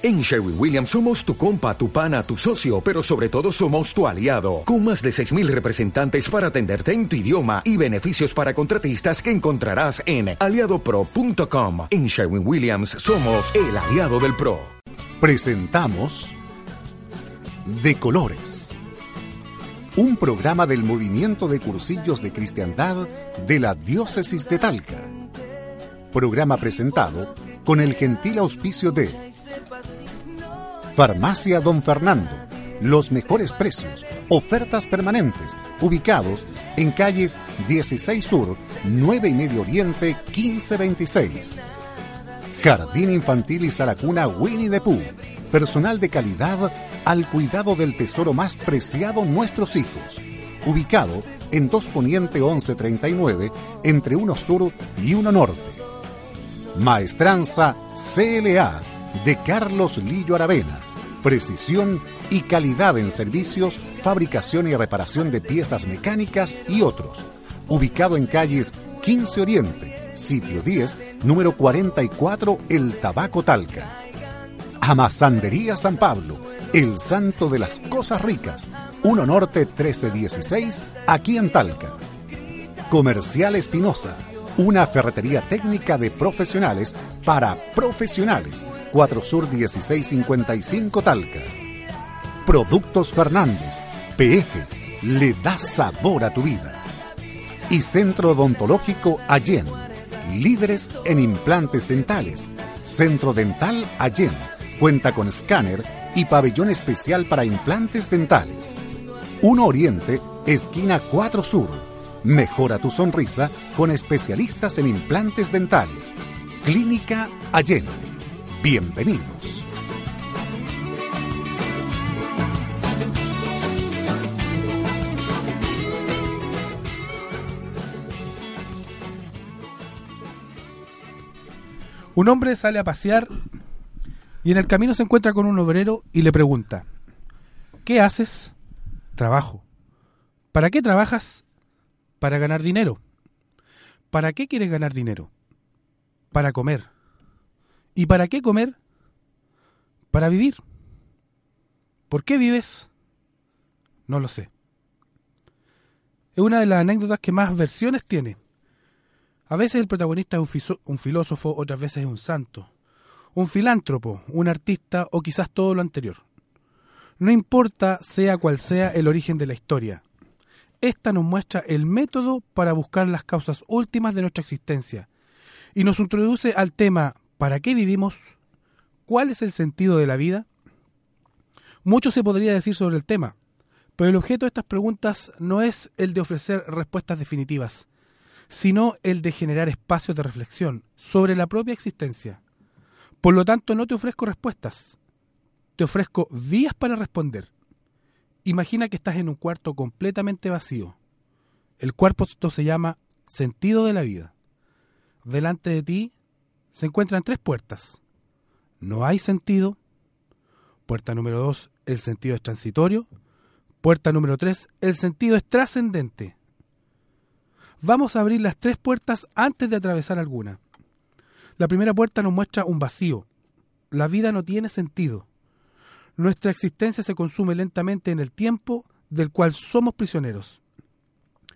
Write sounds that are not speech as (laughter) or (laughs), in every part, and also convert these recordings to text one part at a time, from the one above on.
En Sherwin Williams somos tu compa, tu pana, tu socio, pero sobre todo somos tu aliado, con más de 6.000 representantes para atenderte en tu idioma y beneficios para contratistas que encontrarás en aliadopro.com. En Sherwin Williams somos el aliado del PRO. Presentamos De Colores, un programa del movimiento de cursillos de cristiandad de la diócesis de Talca. Programa presentado con el gentil auspicio de Farmacia Don Fernando. Los mejores precios, ofertas permanentes, ubicados en calles 16 Sur, 9 y Medio Oriente, 1526. Jardín Infantil y Salacuna Winnie the Pooh. Personal de calidad al cuidado del tesoro más preciado nuestros hijos. Ubicado en 2 Poniente 1139, entre 1 Sur y 1 Norte. Maestranza CLA de Carlos Lillo Aravena precisión y calidad en servicios, fabricación y reparación de piezas mecánicas y otros. Ubicado en calles 15 Oriente, sitio 10, número 44, El Tabaco Talca. Amazandería San Pablo, el santo de las cosas ricas, 1 Norte 1316, aquí en Talca. Comercial Espinosa, una ferretería técnica de profesionales para profesionales 4 Sur 1655 Talca. Productos Fernández, PF, le da sabor a tu vida. Y Centro Odontológico Allen, líderes en implantes dentales. Centro Dental Allen, cuenta con escáner y pabellón especial para implantes dentales. 1 Oriente, esquina 4 Sur. Mejora tu sonrisa con especialistas en implantes dentales. Clínica Allen Bienvenidos. Un hombre sale a pasear y en el camino se encuentra con un obrero y le pregunta, ¿qué haces? Trabajo. ¿Para qué trabajas? Para ganar dinero. ¿Para qué quieres ganar dinero? Para comer. ¿Y para qué comer? Para vivir. ¿Por qué vives? No lo sé. Es una de las anécdotas que más versiones tiene. A veces el protagonista es un, filósofo, otras veces es un santo, un filántropo, un artista o quizás todo lo anterior. No importa sea cual sea el origen de la historia. Esta nos muestra el método para buscar las causas últimas de nuestra existencia y nos introduce al tema ¿Para qué vivimos? ¿Cuál es el sentido de la vida? Mucho se podría decir sobre el tema, pero el objeto de estas preguntas no es el de ofrecer respuestas definitivas, sino el de generar espacios de reflexión sobre la propia existencia. Por lo tanto, no te ofrezco respuestas, te ofrezco vías para responder. Imagina que estás en un cuarto completamente vacío. El cuarto se llama sentido de la vida. Delante de ti se encuentran tres puertas. No hay sentido. Puerta número dos, el sentido es transitorio. Puerta número tres, el sentido es trascendente. Vamos a abrir las tres puertas antes de atravesar alguna. La primera puerta nos muestra un vacío. La vida no tiene sentido. Nuestra existencia se consume lentamente en el tiempo del cual somos prisioneros.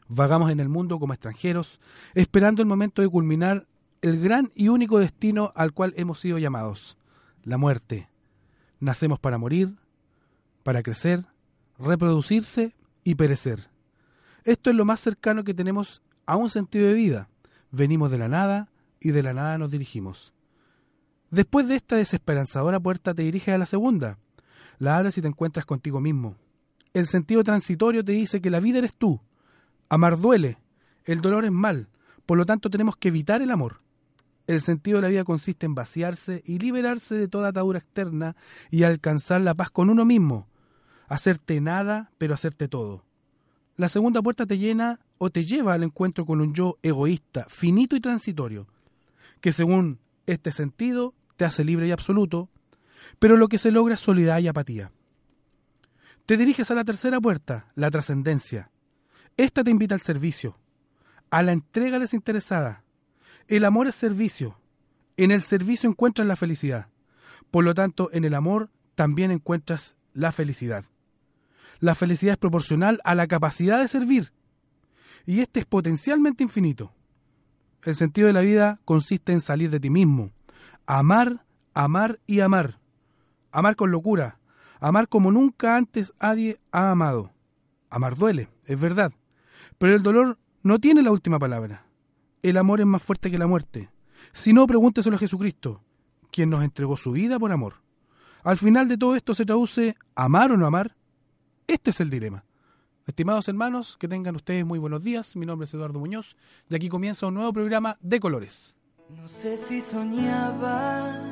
Vagamos en el mundo como extranjeros, esperando el momento de culminar el gran y único destino al cual hemos sido llamados, la muerte. Nacemos para morir, para crecer, reproducirse y perecer. Esto es lo más cercano que tenemos a un sentido de vida. Venimos de la nada y de la nada nos dirigimos. Después de esta desesperanzadora puerta te diriges a la segunda. La abres y te encuentras contigo mismo. El sentido transitorio te dice que la vida eres tú. Amar duele, el dolor es mal, por lo tanto tenemos que evitar el amor. El sentido de la vida consiste en vaciarse y liberarse de toda atadura externa y alcanzar la paz con uno mismo. Hacerte nada, pero hacerte todo. La segunda puerta te llena o te lleva al encuentro con un yo egoísta, finito y transitorio, que según este sentido te hace libre y absoluto, pero lo que se logra es soledad y apatía. Te diriges a la tercera puerta, la trascendencia. Esta te invita al servicio, a la entrega desinteresada, el amor es servicio. En el servicio encuentras la felicidad. Por lo tanto, en el amor también encuentras la felicidad. La felicidad es proporcional a la capacidad de servir. Y este es potencialmente infinito. El sentido de la vida consiste en salir de ti mismo, amar, amar y amar. Amar con locura, amar como nunca antes nadie ha amado. Amar duele, es verdad, pero el dolor no tiene la última palabra. El amor es más fuerte que la muerte. Si no, pregúnteselo a Jesucristo, quien nos entregó su vida por amor. Al final de todo esto se traduce amar o no amar. Este es el dilema. Estimados hermanos, que tengan ustedes muy buenos días. Mi nombre es Eduardo Muñoz y aquí comienza un nuevo programa de colores. No sé si soñaba,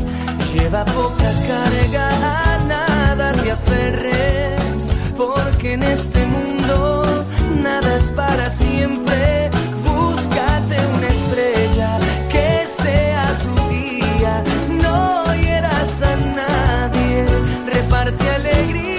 Lleva poca carga, a nada te aferres, porque en este mundo nada es para siempre. Búscate una estrella que sea tu guía, no hieras a nadie, reparte alegría.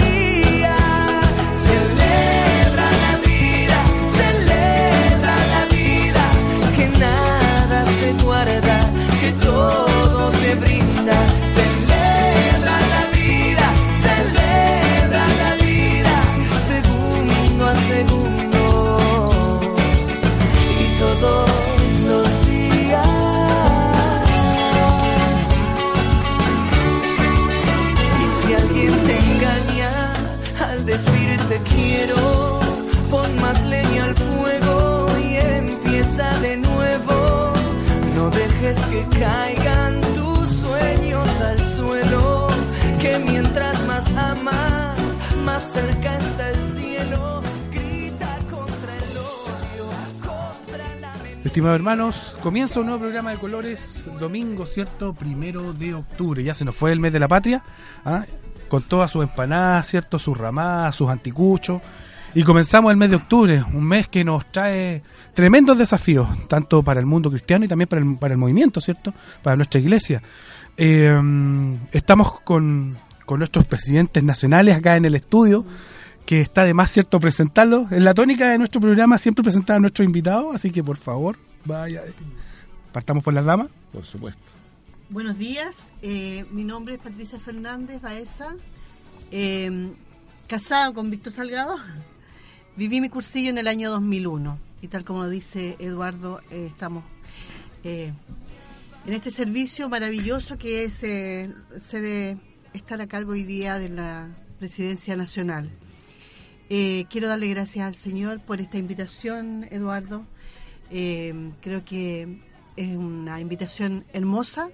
Estimados hermanos, comienza un nuevo programa de colores, domingo, ¿cierto? Primero de octubre. Ya se nos fue el mes de la patria, ¿ah? con todas sus empanadas, ¿cierto? Sus ramadas, sus anticuchos. Y comenzamos el mes de octubre, un mes que nos trae tremendos desafíos, tanto para el mundo cristiano y también para el, para el movimiento, ¿cierto? Para nuestra iglesia. Eh, estamos con, con nuestros presidentes nacionales acá en el estudio, que está de más cierto presentarlo. En la tónica de nuestro programa siempre presentar a nuestros invitados, así que por favor, vaya. Partamos por las damas. Por supuesto. Buenos días, eh, mi nombre es Patricia Fernández Baeza, eh, casada con Víctor Salgado. Viví mi cursillo en el año 2001 y tal como dice Eduardo, eh, estamos eh, en este servicio maravilloso que es eh, ser, eh, estar a cargo hoy día de la Presidencia Nacional. Eh, quiero darle gracias al Señor por esta invitación, Eduardo. Eh, creo que es una invitación hermosa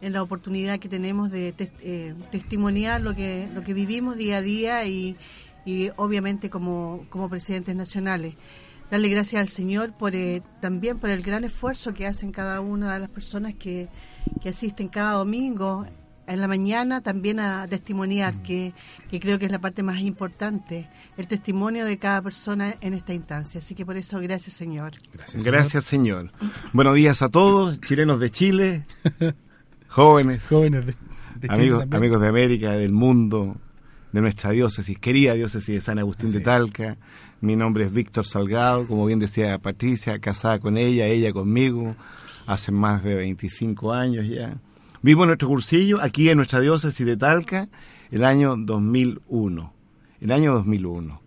en la oportunidad que tenemos de eh, testimoniar lo que lo que vivimos día a día y, y obviamente como, como presidentes nacionales. Darle gracias al Señor por eh, también por el gran esfuerzo que hacen cada una de las personas que, que asisten cada domingo en la mañana también a testimoniar, que, que creo que es la parte más importante, el testimonio de cada persona en esta instancia. Así que por eso, gracias Señor. Gracias, señor. Buenos días a todos, chilenos de Chile, (laughs) jóvenes, Jóvenes de, de Chile amigos, también. amigos de América, del mundo, de nuestra diócesis, querida diócesis de San Agustín de Talca. Mi nombre es Víctor Salgado, como bien decía Patricia, casada con ella, ella conmigo, hace más de 25 años ya. Vivo en nuestro cursillo, aquí en nuestra diócesis de Talca, el año 2001. El año 2001.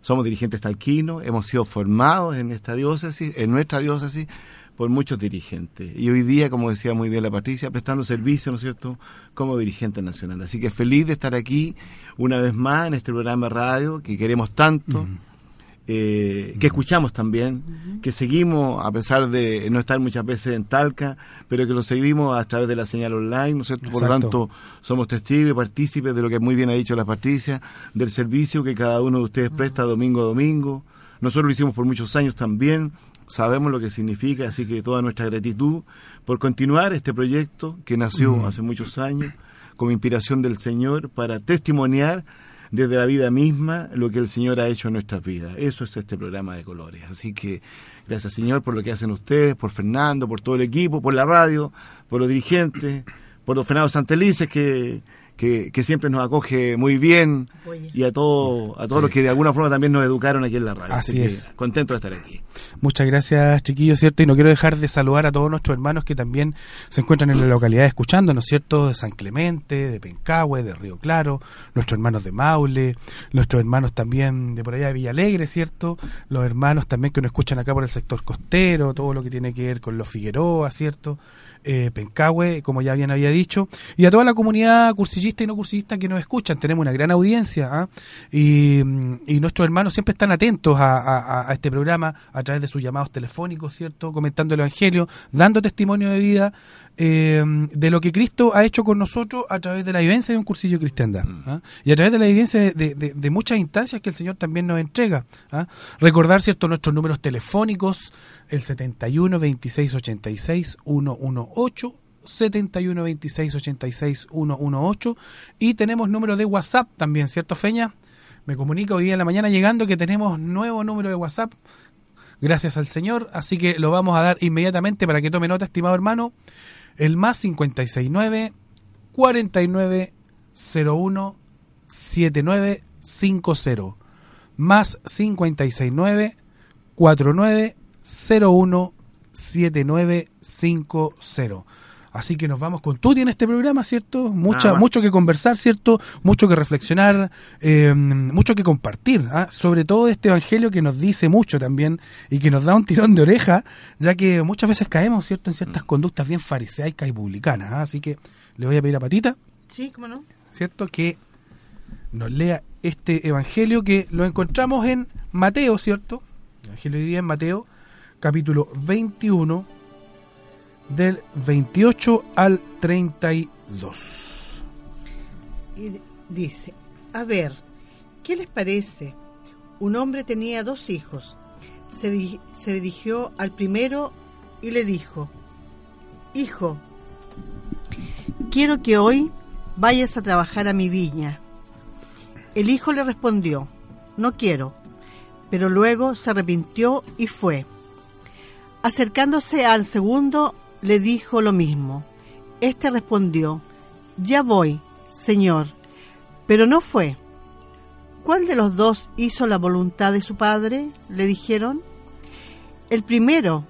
Somos dirigentes talquinos, hemos sido formados en esta diócesis, en nuestra diócesis, por muchos dirigentes. Y hoy día, como decía muy bien la Patricia, prestando servicio, ¿no es cierto?, como dirigente nacional. Así que feliz de estar aquí una vez más en este programa de radio que queremos tanto, eh, que escuchamos también, que seguimos, a pesar de no estar muchas veces en Talca, pero que lo seguimos a través de la señal online, ¿no es cierto? Por lo tanto, somos testigos y partícipes de lo que muy bien ha dicho la Patricia, del servicio que cada uno de ustedes presta domingo a domingo. Nosotros lo hicimos por muchos años también, sabemos lo que significa, así que toda nuestra gratitud por continuar este proyecto que nació hace muchos años, como inspiración del Señor para testimoniar desde la vida misma lo que el Señor ha hecho en nuestras vidas. Eso es este programa de colores. Así que gracias Señor por lo que hacen ustedes, por Fernando, por todo el equipo, por la radio, por los dirigentes, por los Fernando Santelices que que, que, siempre nos acoge muy bien Oye. y a todo, a todos los que de alguna forma también nos educaron aquí en la radio. Así que es. Contento de estar aquí. Muchas gracias, chiquillos, ¿cierto? Y no quiero dejar de saludar a todos nuestros hermanos que también se encuentran en la localidad escuchando, ¿no es cierto? De San Clemente, de Pencahue, de Río Claro, nuestros hermanos de Maule, nuestros hermanos también de por allá de Villalegre, ¿cierto? Los hermanos también que nos escuchan acá por el sector costero, todo lo que tiene que ver con los Figueroa, ¿cierto? Eh, Pencahue, como ya bien había dicho, y a toda la comunidad cursillista y no cursillista que nos escuchan. Tenemos una gran audiencia ¿ah? y, y, nuestros hermanos siempre están atentos a, a, a, este programa a través de sus llamados telefónicos, ¿cierto? Comentando el Evangelio, dando testimonio de vida eh, de lo que Cristo ha hecho con nosotros a través de la vivencia de un cursillo de cristiandad ¿ah? y a través de la vivencia de, de, de, de, muchas instancias que el Señor también nos entrega. ¿ah? Recordar, ¿cierto?, nuestros números telefónicos, el 71 26 86 118 71 26 86 118 y tenemos número de WhatsApp también, ¿cierto, Feña? Me comunica hoy día en la mañana llegando que tenemos nuevo número de WhatsApp. Gracias al Señor, así que lo vamos a dar inmediatamente para que tome nota, estimado hermano. El más 569 49 01 7950 más 569 49 01 7950 Así que nos vamos con Tuti en este programa, ¿cierto? Mucha, mucho que conversar, ¿cierto? Mucho que reflexionar, eh, mucho que compartir, ¿ah? sobre todo este evangelio que nos dice mucho también y que nos da un tirón de oreja, ya que muchas veces caemos, ¿cierto?, en ciertas conductas bien fariseicas y publicanas. ¿ah? Así que le voy a pedir a Patita, Sí, cómo no. ¿cierto?, que nos lea este evangelio que lo encontramos en Mateo, ¿cierto? El evangelio de hoy día en Mateo, capítulo 21 del 28 al 32. Y dice, a ver, ¿qué les parece? Un hombre tenía dos hijos. Se, se dirigió al primero y le dijo, Hijo, quiero que hoy vayas a trabajar a mi viña. El hijo le respondió, no quiero, pero luego se arrepintió y fue. Acercándose al segundo, le dijo lo mismo. Este respondió, Ya voy, Señor, pero no fue. ¿Cuál de los dos hizo la voluntad de su padre? le dijeron. El primero.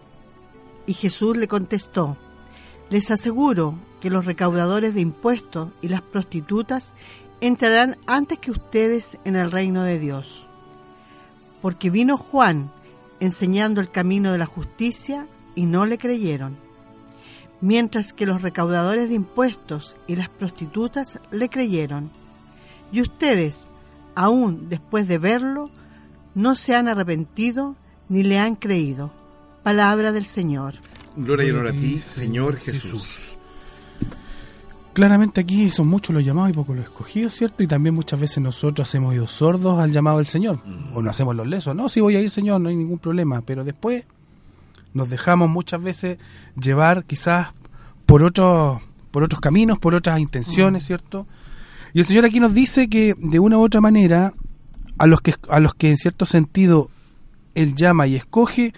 Y Jesús le contestó, Les aseguro que los recaudadores de impuestos y las prostitutas entrarán antes que ustedes en el reino de Dios. Porque vino Juan enseñando el camino de la justicia y no le creyeron mientras que los recaudadores de impuestos y las prostitutas le creyeron. Y ustedes, aún después de verlo, no se han arrepentido ni le han creído. Palabra del Señor. Gloria y honor a ti, Señor Jesús. Claramente aquí son muchos los llamados y pocos los escogidos, ¿cierto? Y también muchas veces nosotros hemos ido sordos al llamado del Señor. O no hacemos los lesos. No, si voy a ir, Señor, no hay ningún problema. Pero después nos dejamos muchas veces llevar quizás por otros por otros caminos, por otras intenciones, ¿cierto? Y el Señor aquí nos dice que de una u otra manera a los que a los que en cierto sentido él llama y escoge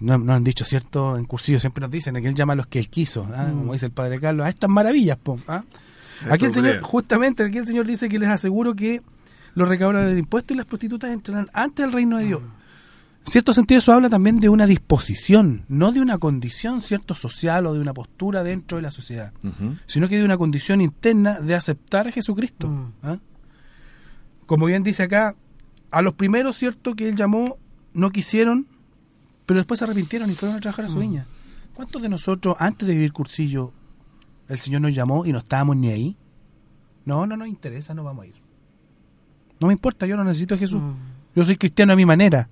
no, no han dicho cierto en cursillo siempre nos dicen que él llama a los que él quiso ¿ah? mm. como dice el padre Carlos a estas maravillas po, ¿ah? aquí el Señor justamente aquí el Señor dice que les aseguro que los recaudadores de impuestos y las prostitutas entrarán antes del reino de Dios en cierto sentido eso habla también de una disposición, no de una condición cierto social o de una postura dentro de la sociedad, uh -huh. sino que de una condición interna de aceptar a Jesucristo. Uh -huh. ¿ah? Como bien dice acá, a los primeros, cierto, que él llamó, no quisieron, pero después se arrepintieron y fueron a trabajar a su -huh. viña. ¿Cuántos de nosotros, antes de vivir cursillo, el Señor nos llamó y no estábamos ni ahí? No, no nos interesa, no vamos a ir. No me importa, yo no necesito a Jesús. Yo soy cristiano a mi manera.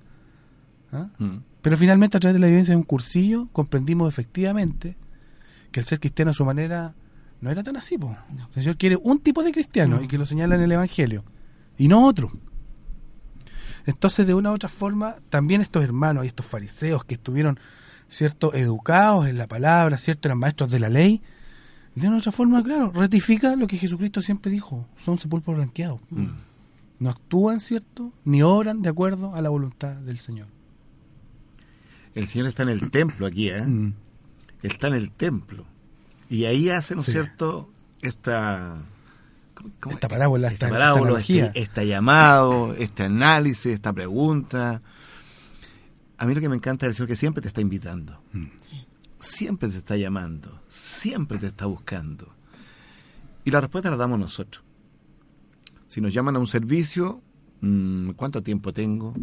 ¿Ah? Mm. Pero finalmente a través de la evidencia de un cursillo comprendimos efectivamente que el ser cristiano a su manera no era tan así. No. El Señor quiere un tipo de cristiano no. y que lo señala en el Evangelio y no otro. Entonces de una u otra forma también estos hermanos y estos fariseos que estuvieron cierto educados en la palabra, cierto eran maestros de la ley, De una otra forma, claro, ratifica lo que Jesucristo siempre dijo, son sepulcros blanqueados. Mm. No actúan, ¿cierto? Ni obran de acuerdo a la voluntad del Señor. El Señor está en el templo aquí, ¿eh? Mm. Está en el templo. Y ahí hace, ¿no es Sí. cierto?, esta... ¿cómo- cómo Esta parábola, esta esta- parábola, esta este llamado, este análisis, esta pregunta. A mí lo que me encanta es el Señor que siempre te está invitando. Mm. Siempre te está llamando. Siempre te está buscando. Y la respuesta la damos nosotros. Si nos llaman a un servicio, mm, ¿cuánto tiempo tengo?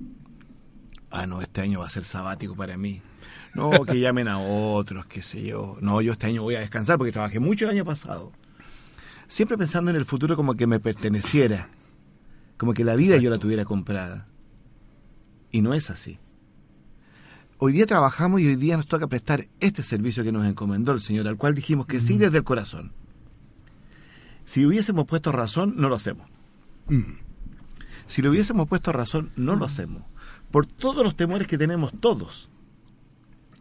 Ah, no, este año va a ser sabático para mí. No, que llamen a otros, qué sé yo. No, yo este año voy a descansar porque trabajé mucho el año pasado. Siempre pensando en el futuro como que me perteneciera, como que la vida yo la tuviera comprada. Y no es así. Hoy día trabajamos y hoy día nos toca prestar este servicio que nos encomendó el Señor, al cual dijimos que sí desde el corazón. Si hubiésemos puesto razón, no lo hacemos. Mm. Si le hubiésemos puesto razón, no lo hacemos. Por todos los temores que tenemos todos.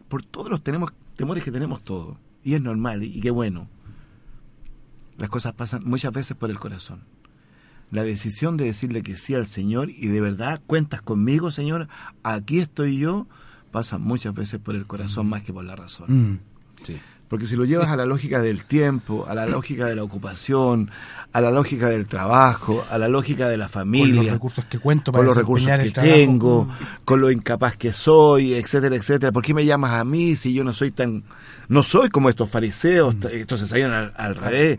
Por todos los tenemos, temores que tenemos todos. Y es normal, y, y qué bueno. Las cosas pasan muchas veces por el corazón. La decisión de decirle que sí al Señor y de verdad cuentas conmigo, Señor, aquí estoy yo, pasa muchas veces por el corazón más que por la razón. Mm. Porque si lo llevas a la lógica del tiempo, a la lógica de la ocupación, a la lógica del trabajo, a la lógica de la Con familia, los recursos que cuento con para los recursos que tengo, con lo incapaz que soy, etcétera, etcétera. ¿Por qué me llamas a mí si yo no soy tan, no soy como estos fariseos, Mm. estos se salían al, al rey,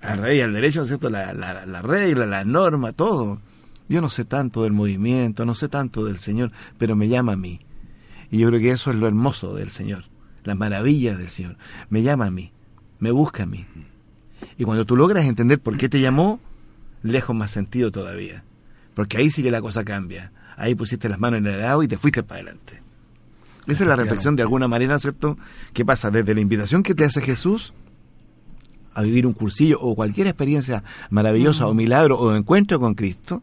al rey, al derecho, ¿no es cierto? La, la, la regla, la norma, todo. Yo no sé tanto del movimiento, no sé tanto del Señor, pero me llama a mí. Y yo creo que eso es lo hermoso del Señor, las maravillas del Señor. Me llama a mí, me busca a mí. Y cuando tú logras entender por qué te llamó, lejos más sentido todavía. Porque ahí sí que la cosa cambia. Ahí pusiste las manos en el arado y te fuiste para adelante. Esa es la reflexión de alguna manera, ¿cierto? ¿Qué pasa? Desde la invitación que te hace Jesús a vivir un cursillo o cualquier experiencia maravillosa o milagro o encuentro con Cristo,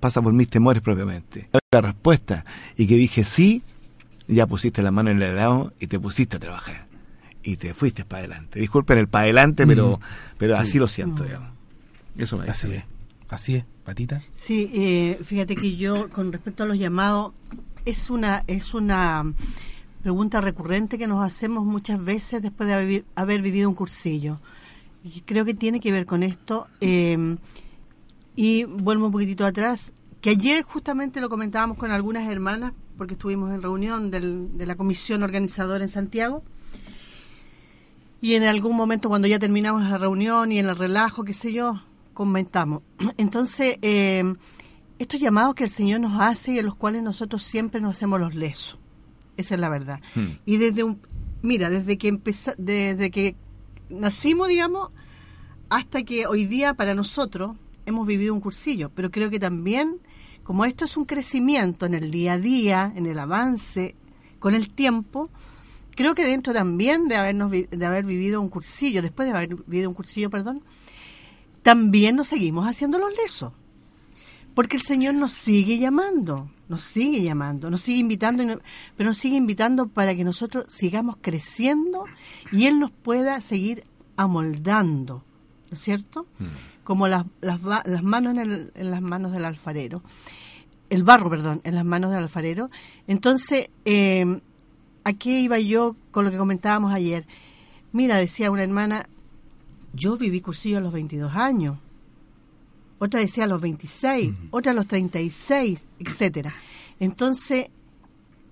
pasa por mis temores propiamente. La respuesta y que dije sí, ya pusiste la mano en el arado y te pusiste a trabajar. Y te fuiste para adelante. Disculpen el para adelante, pero, pero así lo siento, digamos. Eso me Así es. Así es, patita. Sí, eh, fíjate que yo, con respecto a los llamados, es una, es una pregunta recurrente que nos hacemos muchas veces después de haber, haber vivido un cursillo. Y creo que tiene que ver con esto. eh, y vuelvo un poquitito atrás, que ayer justamente lo comentábamos con algunas hermanas, porque estuvimos en reunión del- de la comisión organizadora en Santiago. Y en algún momento cuando ya terminamos la reunión y en el relajo, qué sé yo, comentamos. (clears throat) Entonces, eh, estos llamados que el Señor nos hace y en los cuales nosotros siempre nos hacemos los lesos. Esa es la verdad. Hmm. Y desde un, mira, desde que empeza- desde que nacimos, digamos, hasta que hoy día para nosotros hemos vivido un cursillo, pero creo que también, como esto es un crecimiento en el día a día, en el avance, con el tiempo, creo que dentro también de habernos de haber vivido un cursillo, después de haber vivido un cursillo, perdón, también nos seguimos haciendo los lesos. Porque el Señor nos sigue llamando, nos sigue llamando, nos sigue invitando, pero nos sigue invitando para que nosotros sigamos creciendo y Él nos pueda seguir amoldando, ¿no es cierto? Como las, las, las manos en, el- en las manos del alfarero, el barro, perdón, en las manos del alfarero. Entonces, eh, ¿a qué iba yo con lo que comentábamos ayer? Mira, decía una hermana, yo viví cursillo a los 22 años otra decía a los 26, otra a los 36, etcétera. Entonces,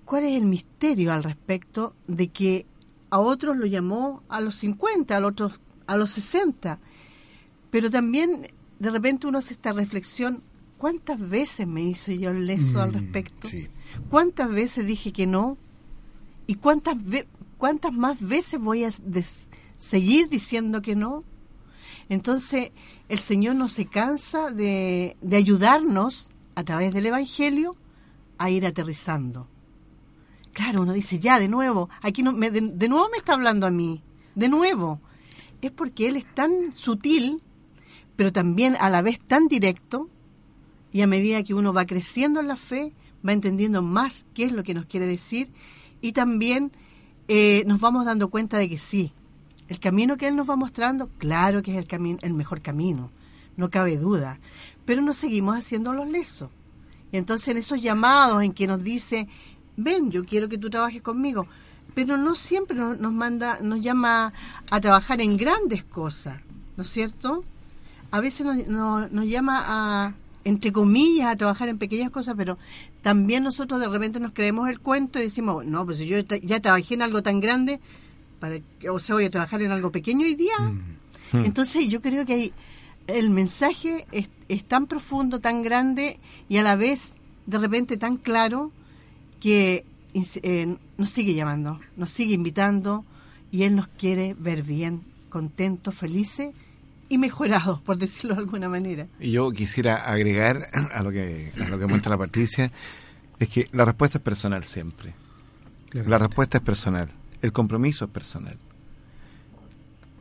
¿cuál es el misterio al respecto de que a otros lo llamó a los 50, a otros a los 60? Pero también de repente uno hace esta reflexión, ¿cuántas veces me hizo yo el leso al Mm, respecto? sí. ¿Cuántas veces dije que no? ¿Y cuántas ve- cuántas más veces voy a seguir diciendo que no? Entonces, el Señor no se cansa de, de ayudarnos a través del Evangelio a ir aterrizando. Claro, uno dice, ya, de nuevo, aquí no, me, de, de nuevo me está hablando a mí, de nuevo. Es porque Él es tan sutil, pero también a la vez tan directo, y a medida que uno va creciendo en la fe, va entendiendo más qué es lo que nos quiere decir, y también eh, nos vamos dando cuenta de que sí, El camino que Él nos va mostrando, claro que es el, camino, el mejor camino, no cabe duda, pero nos seguimos haciendo los lesos. Y entonces en esos llamados en que nos dice, ven, yo quiero que tú trabajes conmigo, pero no siempre nos, manda, nos llama a trabajar en grandes cosas, ¿no es cierto? A veces nos, nos, nos llama a, entre comillas, a trabajar en pequeñas cosas, pero también nosotros de repente nos creemos el cuento y decimos, no, pues yo ya trabajé en algo tan grande, para o sea, voy a trabajar en algo pequeño hoy día. Hmm. Entonces yo creo que hay- el mensaje es, es tan profundo, tan grande y a la vez de repente tan claro que eh, nos sigue llamando, nos sigue invitando y Él nos quiere ver bien, contentos, felices y mejorados, por decirlo de alguna manera. Y yo quisiera agregar a lo que a lo que muestra la Patricia, es que la respuesta es personal siempre. La respuesta es personal. El compromiso es personal.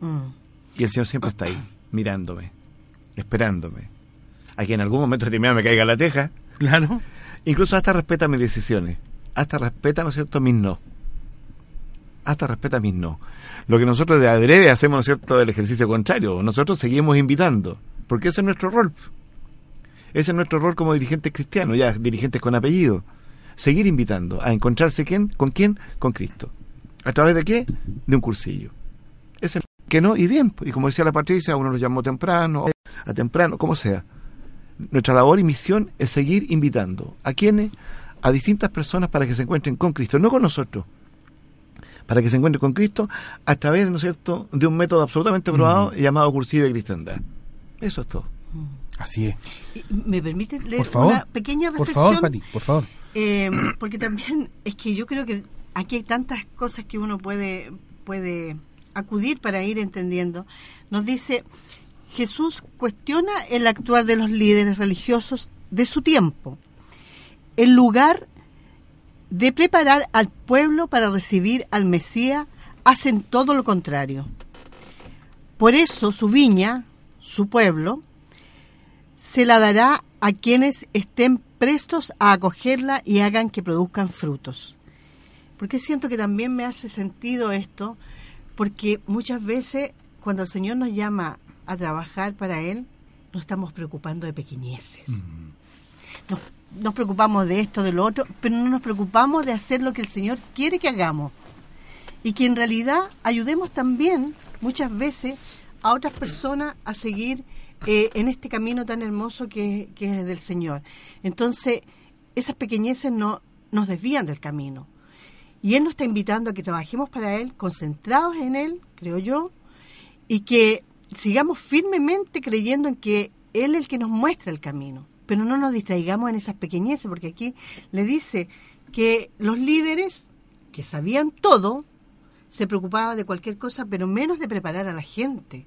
Mm. Y el Señor siempre está ahí, mirándome, esperándome. A que en algún momento determinado me caiga la teja. Claro. Incluso hasta respeta mis decisiones. Hasta respeta, ¿no es cierto?, mis no. Hasta respeta mis no. Lo que nosotros de adrede hacemos, ¿no es cierto?, el ejercicio contrario. Nosotros seguimos invitando. Porque ese es nuestro rol. Ese es nuestro rol como dirigentes cristianos, ya dirigentes con apellido. Seguir invitando a encontrarse quién, con quién, con Cristo. ¿A través de qué? De un cursillo. Ese que no, y bien. Y como decía la Patricia, uno lo llamó temprano, a temprano, como sea. Nuestra labor y misión es seguir invitando. ¿A quiénes? A distintas personas para que se encuentren con Cristo, no con nosotros. Para que se encuentren con Cristo a través, ¿no es cierto?, de un método absolutamente probado llamado cursillo de cristiandad. Eso es todo. Así es. ¿Me permite leer Por favor. una pequeña Por reflexión? favor, Pati, por favor. Eh, porque también es que yo creo que aquí hay tantas cosas que uno puede, puede acudir para ir entendiendo. Nos dice, Jesús cuestiona el actuar de los líderes religiosos de su tiempo. En lugar de preparar al pueblo para recibir al Mesías, hacen todo lo contrario. Por eso su viña, su pueblo, se la dará a quienes estén prestos a acogerla y hagan que produzcan frutos. Porque siento que también me hace sentido esto, porque muchas veces cuando el Señor nos llama a trabajar para Él, nos estamos preocupando de pequeñeces. Nos, nos preocupamos de esto, de lo otro, pero no nos preocupamos de hacer lo que el Señor quiere que hagamos. Y que en realidad ayudemos también muchas veces a otras personas a seguir eh, en este camino tan hermoso que, que es del Señor. Entonces, esas pequeñeces no, nos desvían del camino. Y Él nos está invitando a que trabajemos para Él, concentrados en Él, creo yo, y que sigamos firmemente creyendo en que Él es el que nos muestra el camino. Pero no nos distraigamos en esas pequeñeces, porque aquí le dice que los líderes que sabían todo se preocupaban de cualquier cosa, pero menos de preparar a la gente.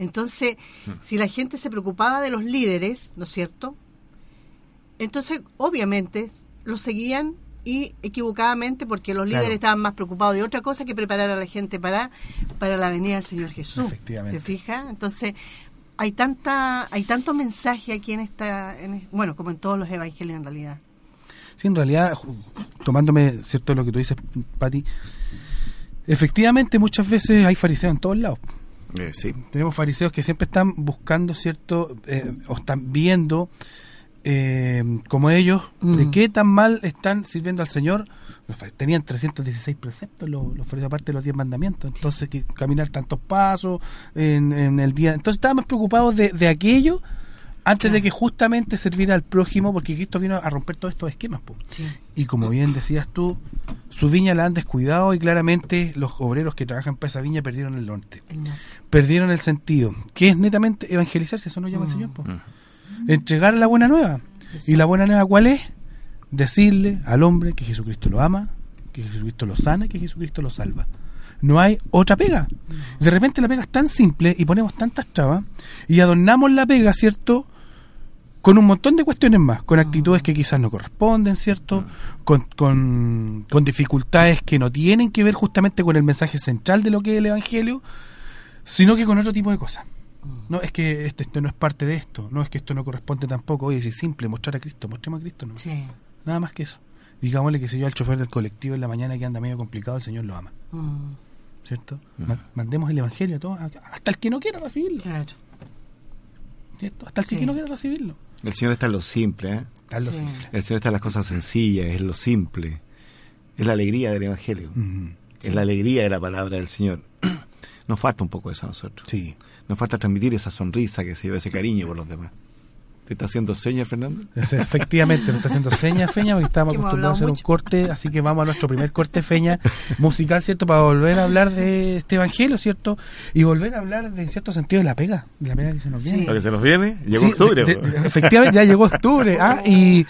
Entonces, si la gente se preocupaba de los líderes, ¿no es cierto? Entonces, obviamente, los seguían y equivocadamente porque los Claro. líderes estaban más preocupados de otra cosa que preparar a la gente para, para la venida del Señor Jesús. Efectivamente. ¿Te fijas? Entonces, hay tanta hay tanto mensaje aquí en esta en- bueno, como en todos los evangelios en realidad. Sí, en realidad, tomándome cierto lo que tú dices, Pati, efectivamente muchas veces hay fariseos en todos lados. Eh, sí. Tenemos fariseos que siempre están buscando, ¿cierto? Eh, o están viendo, eh, como ellos, de Mm. qué tan mal están sirviendo al Señor. Tenían 316 preceptos, los, los aparte de los 10 mandamientos. Entonces, que caminar tantos pasos en, en el día. Entonces, estaban más preocupados de, de aquello antes de que justamente servir al prójimo, porque Cristo vino a romper todos estos esquemas. po. Sí. Y como bien decías tú, su viña la han descuidado y claramente los obreros que trabajan para esa viña perdieron el norte El no. perdieron el sentido, que es netamente evangelizarse, eso nos llama el Mm. Señor. po. Mm. Entregar la buena nueva. ¿Y la buena nueva cuál es? Decirle al hombre que Jesucristo lo ama, que Jesucristo lo sana, que Jesucristo lo salva. No hay otra pega. De repente la pega es tan simple y ponemos tantas trabas y adornamos la pega, ¿cierto? Con un montón de cuestiones más, con actitudes que quizás no corresponden, ¿cierto? Con, con, con dificultades que no tienen que ver justamente con el mensaje central de lo que es el Evangelio, sino que con otro tipo de cosas. No, es que esto, esto no es parte de esto, no es que esto no corresponde tampoco. Oye, si es simple, mostrar a Cristo, mostremos a Cristo, no. Sí. Nada más que eso. Digámosle que si yo al chofer del colectivo en la mañana que anda medio complicado, el Señor lo ama. Mm. ¿cierto? Ma- Mandemos el Evangelio a todos, a- hasta el que no quiera recibirlo, Claro. ¿cierto? Hasta el que no quiera recibirlo. El Señor está en lo simple, ¿eh? Tal lo Sí. simple. El Señor está en las cosas sencillas, es lo simple. Es la alegría del Evangelio. Mm, Es la alegría de la palabra del Señor. (clears throat) Nos falta un poco eso a nosotros. sí. Nos falta transmitir esa sonrisa que se lleva ese cariño por los demás. ¿Te está haciendo señas, Fernando? Efectivamente, nos está haciendo seña, Feña, porque hemos acostumbrados a hacer un corte, así que vamos a nuestro primer corte, Feña, musical, ¿cierto? Para volver a hablar de este evangelio, ¿cierto? Y volver a hablar, de, en cierto sentido, de la pega, de la pega que se nos Sí. viene. Que se nos viene, llegó Sí, octubre. de- de- efectivamente, ya llegó octubre. (laughs) Ah, y,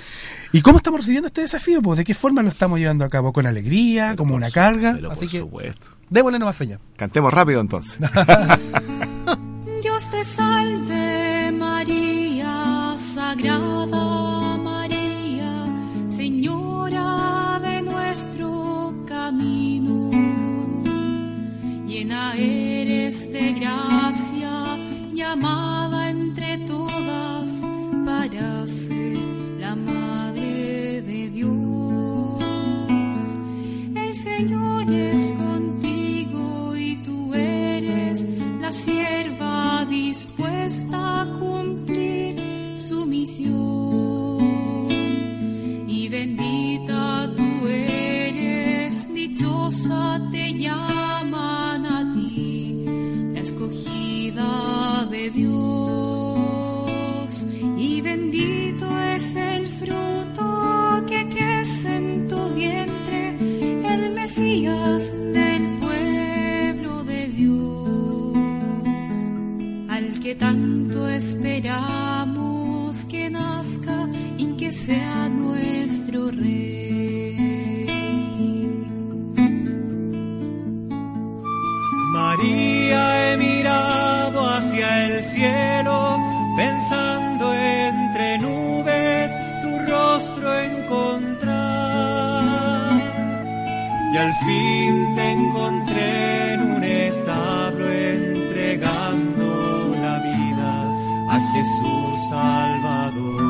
¿Y cómo estamos recibiendo este desafío? Pues, ¿De qué forma lo estamos llevando a cabo? ¿Con alegría? Pero ¿Como una su- carga? pero Así por que, supuesto. démosle nomás, Feña. Cantemos rápido entonces. (laughs) Dios te salve María, Sagrada María, Señora de nuestro camino. Llena eres de gracia, llamada entre todas para ser esperamos que nazca y que sea nuestro rey. María, he mirado hacia el cielo, pensando entre nubes tu rostro encontrar. Y al fin te encontré en Jesús Salvador.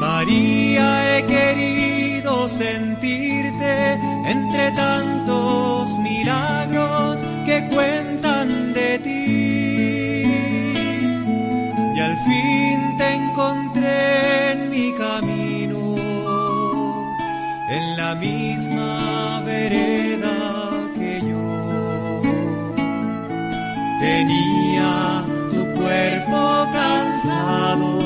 María, he querido sentirte entre tantos milagros que cuentan de ti. Y al fin te encontré en mi camino, en la misma vereda que yo. Tenías tu cuerpo cansado,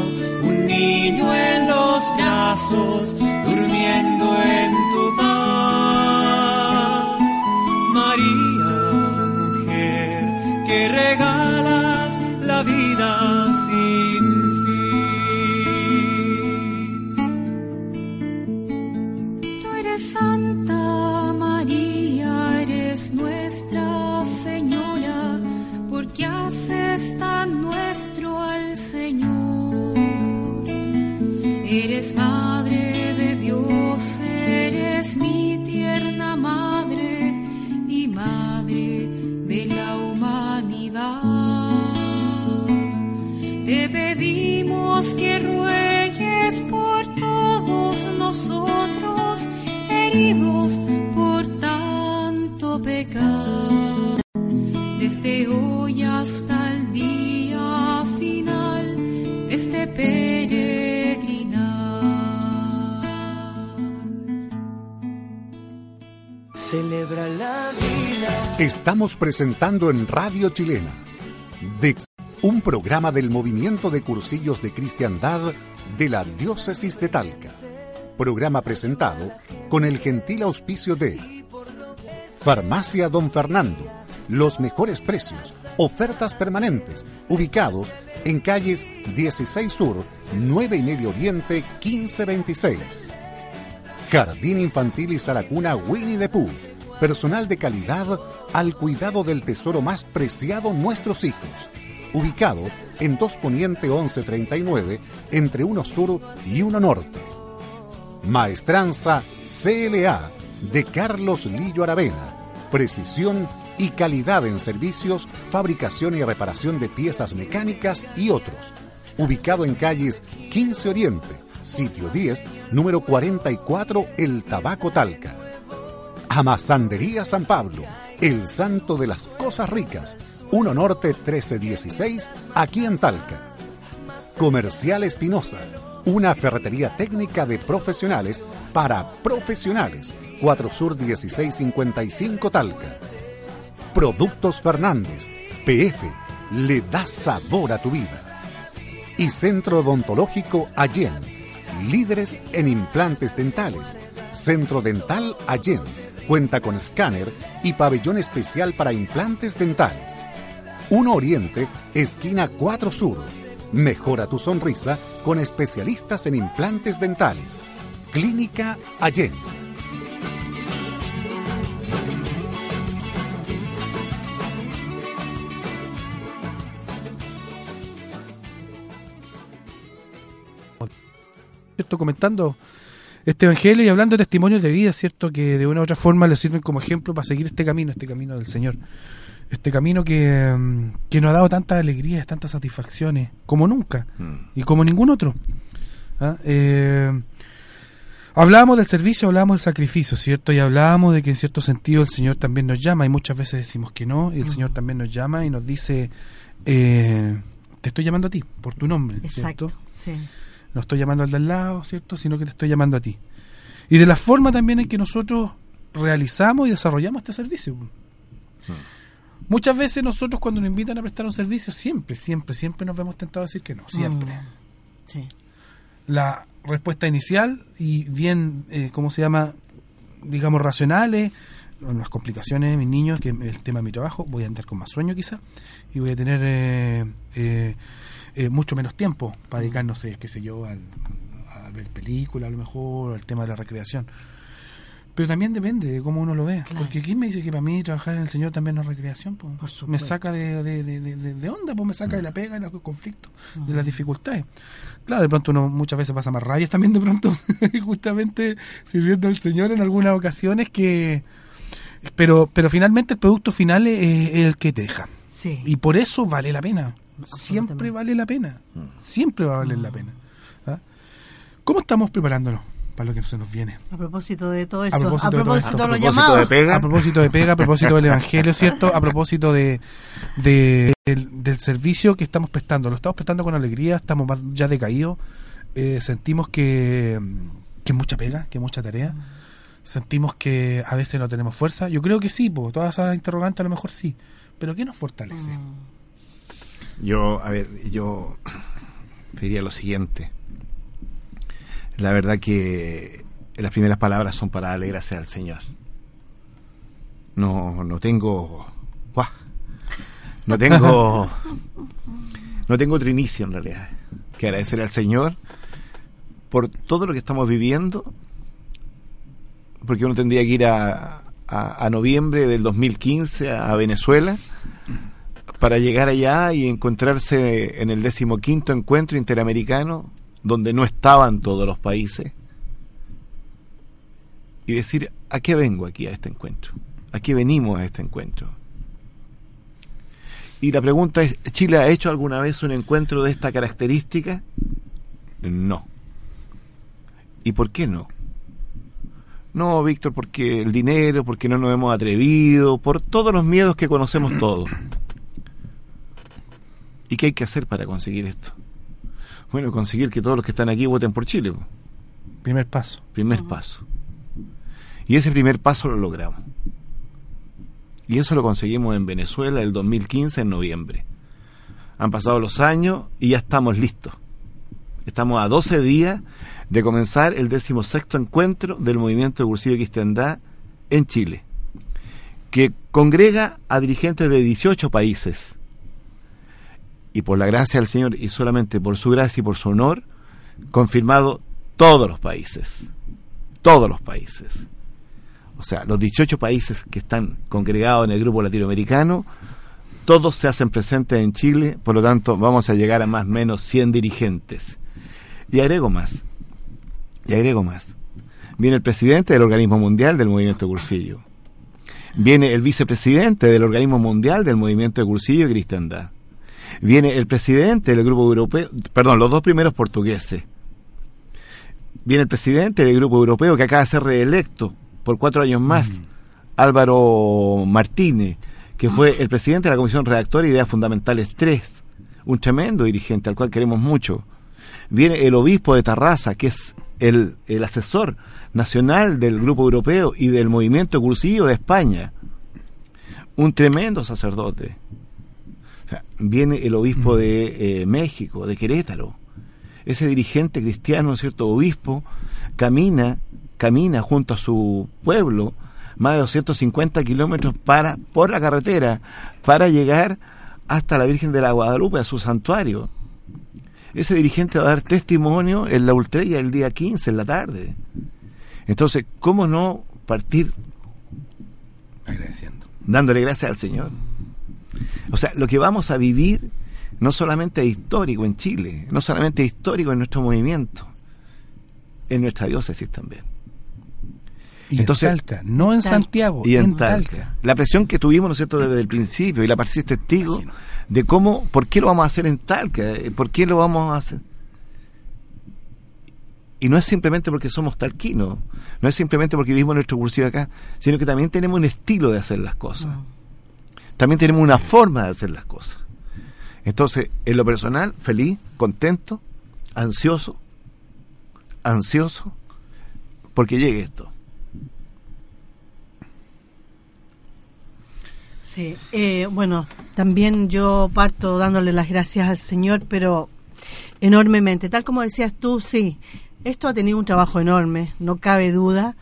un niño en los brazos, durmiendo en tu paz. María, mujer, que Eres Celebra la vida. Estamos presentando en Radio Chilena Dex, un programa del movimiento de cursillos de cristiandad de la diócesis de Talca. Programa presentado con el gentil auspicio de Farmacia Don Fernando, los mejores precios, ofertas permanentes, ubicados en calles 16 Sur, 9 y medio Oriente, 1526. Jardín Infantil y Salacuna Winnie the Pooh. Personal de calidad al cuidado del tesoro más preciado nuestros hijos. Ubicado en 2 Poniente 1139, entre 1 Sur y 1 Norte. Maestranza CLA de Carlos Lillo Aravena. Precisión y calidad en servicios, fabricación y reparación de piezas mecánicas y otros. Ubicado en calles 15 Oriente, sitio 10, número 44, El Tabaco Talca. Amasandería San Pablo, el santo de las cosas ricas. 1 Norte 1316, aquí en Talca. Comercial Espinosa, una ferretería técnica de profesionales para profesionales. 4 Sur 1655 Talca. Productos Fernández, PF, le da sabor a tu vida. Y Centro Odontológico Allen, líderes en implantes dentales. Centro Dental Allen, cuenta con escáner y pabellón especial para implantes dentales. 1 Oriente, esquina 4 Sur. Mejora tu sonrisa con especialistas en implantes dentales. Clínica Allen. ¿Cierto? Comentando este evangelio y hablando de testimonios de vida, ¿cierto? Que de una u otra forma le sirven como ejemplo para seguir este camino, este camino del Señor. Este camino que, mm, que nos ha dado tantas alegrías, tantas satisfacciones, como nunca y como ningún otro. ¿Ah? Eh, hablábamos del servicio, hablábamos del sacrificio, ¿cierto? Y hablábamos de que en cierto sentido el Señor también nos llama y muchas veces decimos que no, y el Señor también nos llama y nos dice, eh, te estoy llamando a ti, por tu nombre, Exacto. ¿cierto? Sí. No estoy llamando al de al lado, ¿cierto? Sino que te estoy llamando a ti. Y de la forma también en que nosotros realizamos y desarrollamos este servicio. Muchas veces nosotros cuando nos invitan a prestar un servicio, siempre, siempre, siempre nos vemos tentados a decir que no, siempre. Mm, Sí. La respuesta inicial y bien, eh, ¿cómo se llama? Digamos, racionales, las complicaciones de mis niños, que es el tema de mi trabajo, voy a andar con más sueño quizá, y voy a tener eh, eh, eh, mucho menos tiempo para dedicarnos, eh, qué sé yo, al, a ver películas a lo mejor, al tema de la recreación. Pero también depende de cómo uno lo vea. Claro. Porque ¿quién me dice que para mí trabajar en el Señor también no es recreación? Por me saca de, de, de, de- onda, pues me saca de la pega, de los conflictos, de las dificultades. Claro, de pronto uno muchas veces pasa más rabias también de pronto, (laughs) justamente sirviendo al Señor en algunas ocasiones que... Pero, pero finalmente el producto final es, es el que te deja. Sí. Y por eso vale la pena. Siempre vale la pena. Siempre va a valer la pena. ¿Ah? ¿Cómo estamos preparándonos para lo que se nos viene? A propósito de todo eso. A propósito de todo esto. A los propósito llamados. de pega. A propósito de pega, a propósito del evangelio, ¿cierto? A propósito de, de- del, del servicio que estamos prestando. Lo estamos prestando con alegría, estamos más ya decaídos. Eh, sentimos que, que es mucha pega, que mucha tarea. Sentimos que a veces no tenemos fuerza. Yo creo que sí, po, todas esas interrogantes a lo mejor sí. Pero ¿qué nos fortalece? Yo, a ver, yo (clears throat) diría lo siguiente. La verdad que las primeras palabras son para darle gracias al Señor. No, no tengo, no tengo, (laughs) no tengo otro inicio en realidad que agradecer al Señor por todo lo que estamos viviendo, porque uno tendría que ir a, a, a noviembre del 2015 a, a Venezuela para llegar allá y encontrarse en el decimoquinto encuentro interamericano donde no estaban todos los países y decir a qué vengo aquí a este encuentro a qué venimos a este encuentro y la pregunta es ¿Chile ha hecho alguna vez un encuentro de esta característica? no ¿y por qué no? No, Víctor, porque el dinero, porque no nos hemos atrevido, por todos los miedos que conocemos todos. ¿Y qué hay que hacer para conseguir esto? Bueno, conseguir que todos los que están aquí voten por Chile. Primer paso. Primer paso. Y ese primer paso lo logramos. Y eso lo conseguimos en Venezuela el 2015, en noviembre. Han pasado los años y ya estamos listos. Estamos a 12 días de comenzar el decimosexto encuentro del movimiento de Cursillo y Cristiandad en Chile, que congrega a dirigentes de 18 países. Y por la gracia del Señor y solamente por su gracia y por su honor, confirmado todos los países. Todos los países. O sea, los 18 países que están congregados en el grupo latinoamericano, todos se hacen presentes en Chile, por lo tanto vamos a llegar a más o menos 100 dirigentes. Y agrego más, y agrego más. Viene el presidente del organismo mundial del movimiento Cursillo. Viene el vicepresidente del organismo mundial del movimiento de Cursillo y Cristiandad. Viene el presidente del grupo europeo, perdón, los dos primeros portugueses. Viene el presidente del grupo europeo que acaba de ser reelecto por cuatro años más Álvaro Martínez, que fue el presidente de la Comisión Redactora de Ideas Fundamentales 3, un tremendo dirigente al cual queremos mucho. Viene el obispo de Tarrasa, que es el, el asesor nacional del Grupo Europeo y del Movimiento Cursillo de España. Un tremendo sacerdote. O sea, viene el obispo de eh, México, de Querétaro. Ese dirigente cristiano, ¿cierto? Obispo, camina, camina junto a su pueblo más de 250 kilómetros para, por la carretera para llegar hasta la Virgen de la Guadalupe, a su santuario. Ese dirigente va a dar testimonio en la Ultrella el día 15, en la tarde. Entonces, ¿cómo no partir Agradeciendo. dándole gracias al Señor? O sea, lo que vamos a vivir no solamente es histórico en Chile, no solamente es histórico en nuestro movimiento, en nuestra diócesis también. Y Entonces- en Talca, no en Talca. Santiago, y en en Talca. Talca. La presión que tuvimos, ¿no es cierto?, desde el principio, y la París es testigo de cómo, por qué lo vamos a hacer en Talca, por qué lo vamos a hacer. Y no es simplemente porque somos talquinos, no es simplemente porque vivimos nuestro cursillo acá, sino que también tenemos un estilo de hacer las cosas. También tenemos una forma de hacer las cosas. Entonces, en lo personal, feliz, contento, ansioso, ansioso, porque llegue esto. Sí, eh, bueno, también yo parto dándole las gracias al Señor, pero enormemente. Tal como decías tú, sí, esto ha tenido un trabajo enorme, no cabe duda.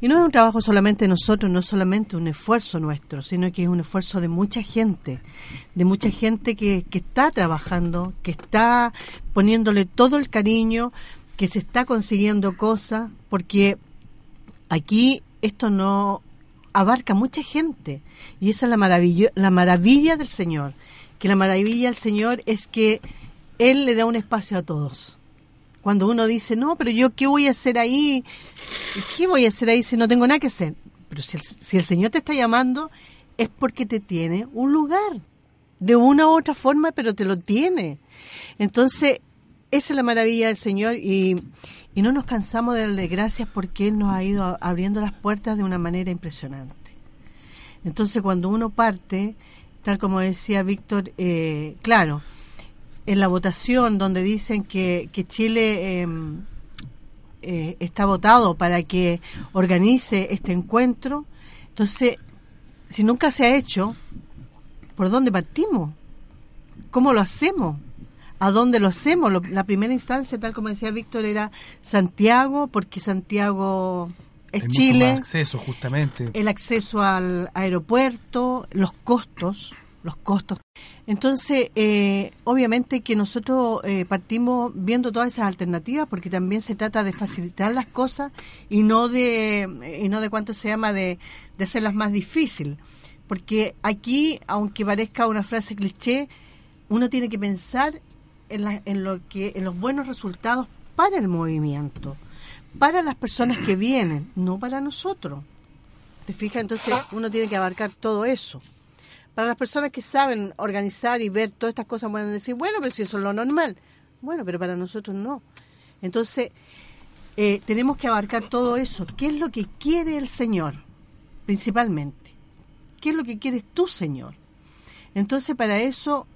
Y no es un trabajo solamente de nosotros, no es solamente un esfuerzo nuestro, sino que es un esfuerzo de mucha gente, de mucha gente que, que está trabajando, que está poniéndole todo el cariño, que se está consiguiendo cosas, porque aquí esto no abarca mucha gente y esa es la maravilla, la maravilla del Señor, que la maravilla del Señor es que Él le da un espacio a todos. Cuando uno dice, no, pero yo qué voy a hacer ahí, qué voy a hacer ahí si no tengo nada que hacer. Pero si el, si el Señor te está llamando es porque te tiene un lugar, de una u otra forma, pero te lo tiene. Entonces, esa es la maravilla del Señor y, y no nos cansamos de darle gracias porque Él nos ha ido abriendo las puertas de una manera impresionante. Entonces, cuando uno parte, tal como decía Víctor, eh, claro, en la votación donde dicen que, que Chile eh, eh, está votado para que organice este encuentro, entonces, si nunca se ha hecho, ¿por dónde partimos? ¿Cómo lo hacemos? ¿A dónde lo hacemos? Lo- la primera instancia, tal como decía Víctor, era Santiago, porque Santiago es Hay mucho Chile, más acceso, justamente. el acceso al aeropuerto, los costos, los costos. Entonces, eh, obviamente que nosotros eh, partimos viendo todas esas alternativas porque también se trata de facilitar las cosas y no de y no de cuánto se llama de, hacerlas más difícil. Porque aquí, aunque parezca una frase cliché, uno tiene que pensar en, la- en lo que en los buenos resultados para el movimiento, para las personas que vienen, no para nosotros. ¿Te fijas? Entonces uno tiene que abarcar todo eso. Para las personas que saben organizar y ver todas estas cosas pueden decir, bueno, pero si eso es lo normal. Bueno, pero para nosotros no. Entonces, eh, tenemos que abarcar todo eso. ¿Qué es lo que quiere el Señor? Principalmente. ¿Qué es lo que quieres tú, Señor? Entonces, para eso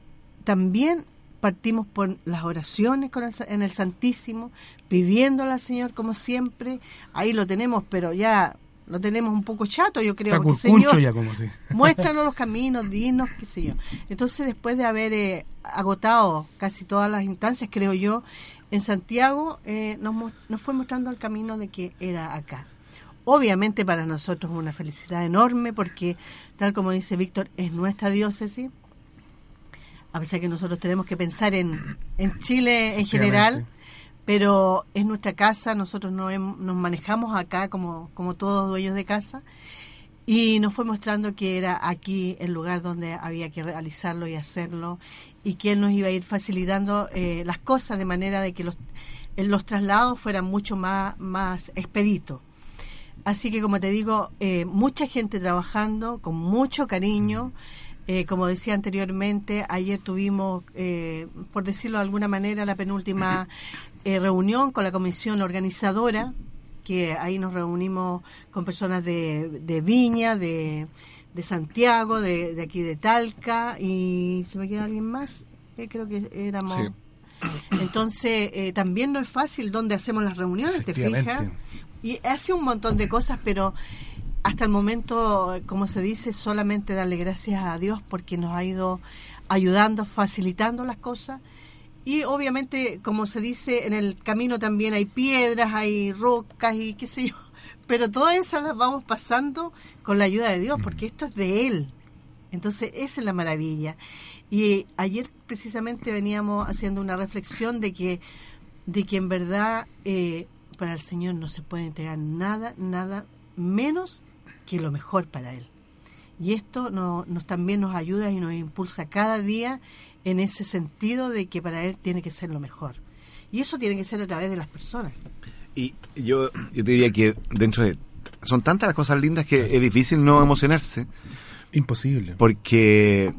también partimos por las oraciones en el Santísimo, pidiéndole al Señor como siempre. Ahí lo tenemos, pero ya lo tenemos un poco chato, yo creo. Está Señor, ya, como se. (laughs) Muéstranos los caminos, dinos, qué sé yo. Entonces, después de haber eh, agotado casi todas las instancias, creo yo, en Santiago eh, nos, nos fue mostrando el camino de que era acá. Obviamente para nosotros es una felicidad enorme porque, tal como dice Víctor, es nuestra diócesis. A pesar que nosotros tenemos que pensar en, en Chile en general. Pero es nuestra casa, nosotros nos, hem- nos manejamos acá como, como todos dueños de casa y nos fue mostrando que era aquí el lugar donde había que realizarlo y hacerlo y que él nos iba a ir facilitando eh, las cosas de manera de que los, eh, los traslados fueran mucho más, más expeditos. Así que como te digo, eh, mucha gente trabajando con mucho cariño. Eh, como decía anteriormente, ayer tuvimos, eh, por decirlo de alguna manera, la penúltima (laughs) eh, reunión con la comisión organizadora que ahí nos reunimos con personas de, de Viña, de, de Santiago, de, de aquí de Talca, y se me queda alguien más, Eh, creo que éramos... Sí. Entonces, eh, también no es fácil donde hacemos las reuniones, ¿te fijas? Y hace un montón de cosas, pero hasta el momento, como se dice, solamente darle gracias a Dios porque nos ha ido ayudando, facilitando las cosas. Y obviamente, como se dice, en el camino también hay piedras, hay rocas y qué sé yo. (laughs) Pero todas esas las vamos pasando con la ayuda de Dios, porque esto es de Él. Entonces, esa es la maravilla. Y ayer precisamente veníamos haciendo una reflexión de que, de que en verdad eh, para el Señor no se puede entregar nada, nada menos que lo mejor para Él. Y esto no- nos también nos ayuda y nos impulsa cada día en ese sentido de que para Él tiene que ser lo mejor. Y eso tiene que ser a través de las personas. Y yo, yo te diría que dentro de... Son tantas las cosas lindas que es difícil no emocionarse Imposible. porque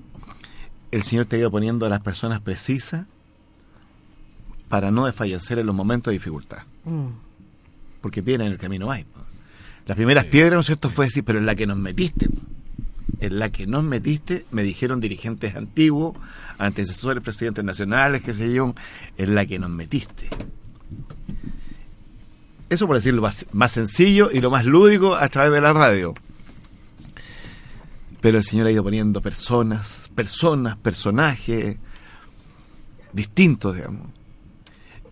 el Señor te ha ido poniendo a las personas precisas para no desfallecer en los momentos de dificultad. Mm. Porque piedra en el camino hay. Las primeras piedras, ¿no es cierto?, fue decir, pero en la que nos metiste. En la que nos metiste, me dijeron dirigentes antiguos, antecesores, presidentes nacionales, qué sé yo, en la que nos metiste. Eso por decirlo más, más sencillo y lo más lúdico a través de la radio. Pero el Señor ha ido poniendo personas, personas, personajes distintos, digamos.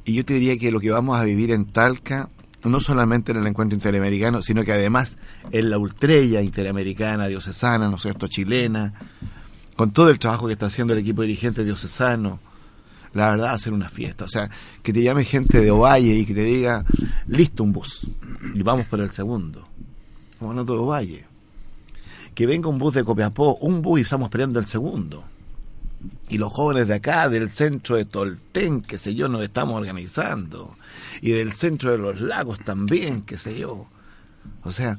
Y yo te diría que lo que vamos a vivir en Talca, no solamente en el encuentro interamericano, sino que además en la ultrella interamericana, diocesana, ¿no es cierto?, chilena, con todo el trabajo que está haciendo el equipo dirigente diocesano, la verdad, hacer una fiesta. O sea, que te llame gente de Ovalle y que te diga, listo un bus, y vamos por el segundo. Estamos hablando de Ovalle. Que venga un bus de Copiapó, un bus y estamos esperando el segundo y los jóvenes de acá, del centro de Tolten, qué sé yo, nos estamos organizando, y del centro de los lagos también, qué sé yo. O sea,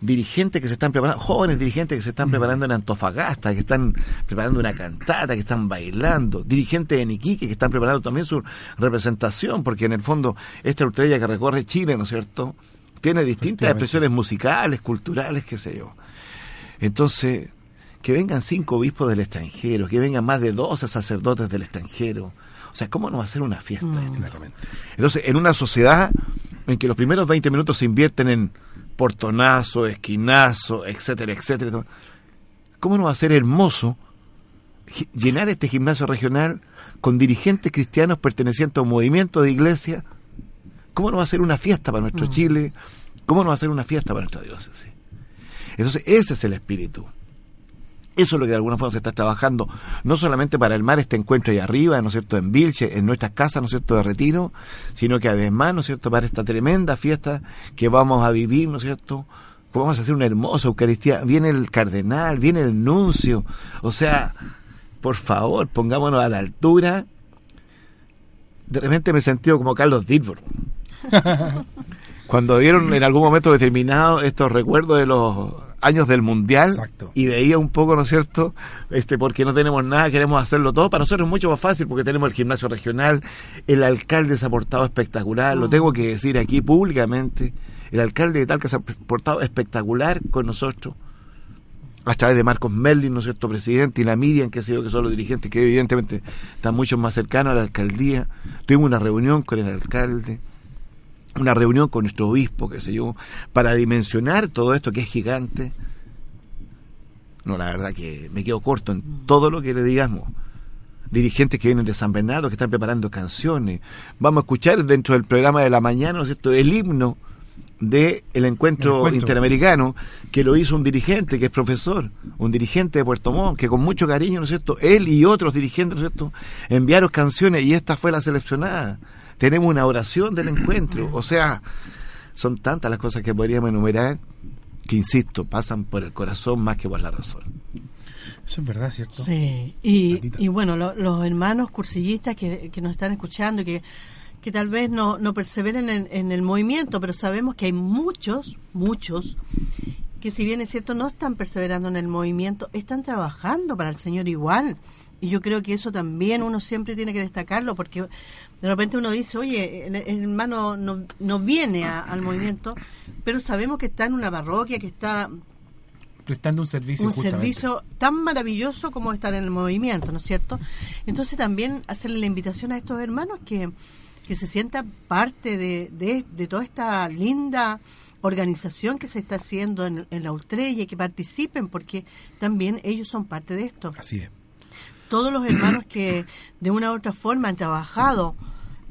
dirigentes que se están preparando, jóvenes dirigentes que se están preparando en Antofagasta, que están preparando una cantata, que están bailando, dirigentes en Iquique que están preparando también su representación, porque en el fondo esta ultrella que recorre Chile, ¿no es cierto?, tiene distintas expresiones musicales, culturales, qué sé yo. Entonces, que vengan cinco obispos del extranjero, que vengan más de 12 sacerdotes del extranjero. O sea, ¿cómo no va a ser una fiesta esto? Claramente. Entonces, en una sociedad en que los primeros 20 minutos se invierten en portonazo, esquinazo, etcétera, etcétera, ¿cómo no va a ser hermoso llenar este gimnasio regional con dirigentes cristianos pertenecientes a un movimiento de iglesia? ¿Cómo no va a ser una fiesta para nuestro Chile? ¿Cómo no va a ser una fiesta para nuestra diócesis? Entonces, ese es el espíritu. Eso es lo que de alguna forma se está trabajando, no solamente para armar este encuentro ahí arriba, ¿no es cierto?, en Vilche, en nuestras casas, ¿no es cierto?, de retiro, sino que además, ¿no es cierto?, para esta tremenda fiesta que vamos a vivir, ¿no es cierto?, vamos a hacer una hermosa Eucaristía. Viene el cardenal, viene el nuncio, o sea, por favor, pongámonos a la altura. De repente me he sentido como Carlos Dilbert. (laughs) Cuando vieron en algún momento determinado estos recuerdos de los años del mundial Exacto. y veía un poco, ¿no es cierto? Este, porque no tenemos nada, queremos hacerlo todo. Para nosotros es mucho más fácil porque tenemos el gimnasio regional, el alcalde se ha portado espectacular, lo tengo que decir aquí públicamente. El alcalde de tal que se ha portado espectacular con nosotros a través de Marcos Merlin, ¿no es cierto?, presidente, y la Miriam, que ha sido que son los dirigentes que evidentemente están mucho más cercanos a la alcaldía. Tuvimos una reunión con el alcalde, una reunión con nuestro obispo, qué sé yo, para dimensionar todo esto que es gigante. No, la verdad que me quedo corto en todo lo que le digamos. Dirigentes que vienen de San Bernardo, que están preparando canciones. Vamos a escuchar dentro del programa de la mañana, ¿no es cierto?, el himno del encuentro, El encuentro. interamericano, que lo hizo un dirigente, que es profesor, un dirigente de Puerto Montt, que con mucho cariño, ¿no es cierto?, él y otros dirigentes, ¿no es cierto?, enviaron canciones y esta fue la seleccionada. Tenemos una oración del encuentro, o sea, son tantas las cosas que podríamos enumerar que, insisto, pasan por el corazón más que por la razón. Eso es verdad, ¿cierto? Sí, y, y bueno, lo- los hermanos cursillistas que, que nos están escuchando y que, que tal vez no, no perseveren en, en el movimiento, pero sabemos que hay muchos, muchos, que si bien es cierto no están perseverando en el movimiento, están trabajando para el Señor igual. Y yo creo que eso también uno siempre tiene que destacarlo, porque de repente uno dice, oye, el, hermano no, no viene a- al movimiento, pero sabemos que está en una parroquia, que está Prestando un servicio un justamente. servicio tan maravilloso como estar en el movimiento, ¿no es cierto? Entonces también hacerle la invitación a estos hermanos que, que se sientan parte de, de, de toda esta linda organización que se está haciendo en, en la Utrella y que participen porque también ellos son parte de esto. Así es. Todos los hermanos que de una u otra forma han trabajado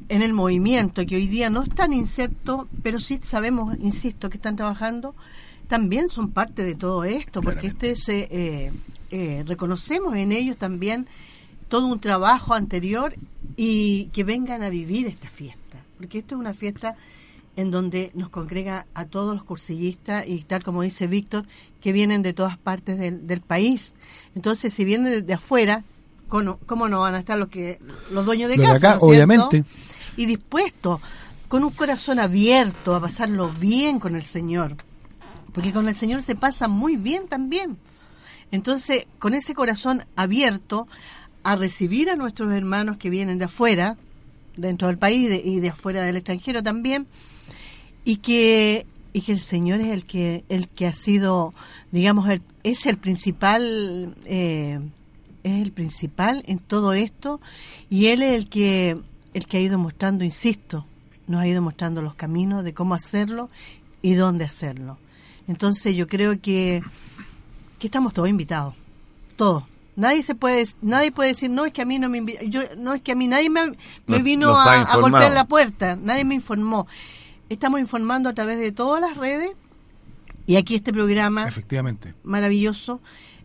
en el movimiento, que hoy día no están insertos, pero sí sabemos, insisto, que están trabajando, también son parte de todo esto, porque este se, eh, eh, reconocemos en ellos también todo un trabajo anterior y que vengan a vivir esta fiesta, porque esto es una fiesta en donde nos congrega a todos los cursillistas y tal como dice Víctor, que vienen de todas partes del, del país. Entonces, si vienen de, de afuera, ¿cómo, cómo no van a estar los que los dueños de Los de casa? acá, ¿no es cierto? Y dispuestos, con un corazón abierto a pasarlo bien con el Señor. Porque con el Señor se pasa muy bien también. Entonces, con ese corazón abierto a recibir a nuestros hermanos que vienen de afuera, dentro del país y de afuera del extranjero también, y que y que el Señor es el que el que ha sido, digamos, el, es el principal eh, es el principal en todo esto y él es el que el que ha ido mostrando, insisto, nos ha ido mostrando los caminos de cómo hacerlo y dónde hacerlo. Entonces yo creo que que estamos todos invitados, todos. Nadie se puede nadie puede decir no es que a mí no me invi- yo no es que a mí nadie me, me No- vino no a, a golpear la puerta, nadie me informó. Estamos informando a través de todas las redes y aquí este programa Efectivamente. maravilloso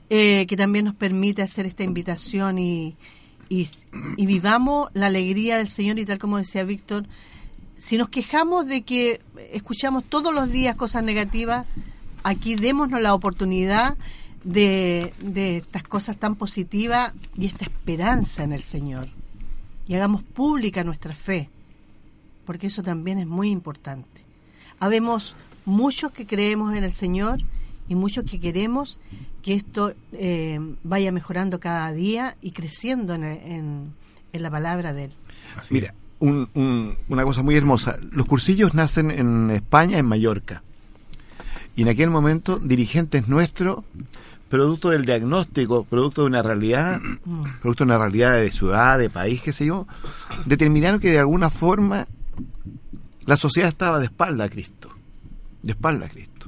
eh, que también nos permite hacer esta invitación y, y, y vivamos la alegría del Señor y tal como decía Víctor, si nos quejamos de que escuchamos todos los días cosas negativas, aquí démonos la oportunidad de, de estas cosas tan positivas y esta esperanza en el Señor. Y hagamos pública nuestra fe, porque eso también es muy importante. Habemos muchos que creemos en el Señor y muchos que queremos que esto eh, vaya mejorando cada día y creciendo en, en- en la palabra de Él. Así Mira, un- un- una cosa muy hermosa. Los cursillos nacen en España, en Mallorca. Y en aquel momento, dirigentes nuestros, producto del diagnóstico, producto de una realidad, producto de una realidad de ciudad, de país, qué sé yo, determinaron que de alguna forma la sociedad estaba de espalda a Cristo. De espalda a Cristo.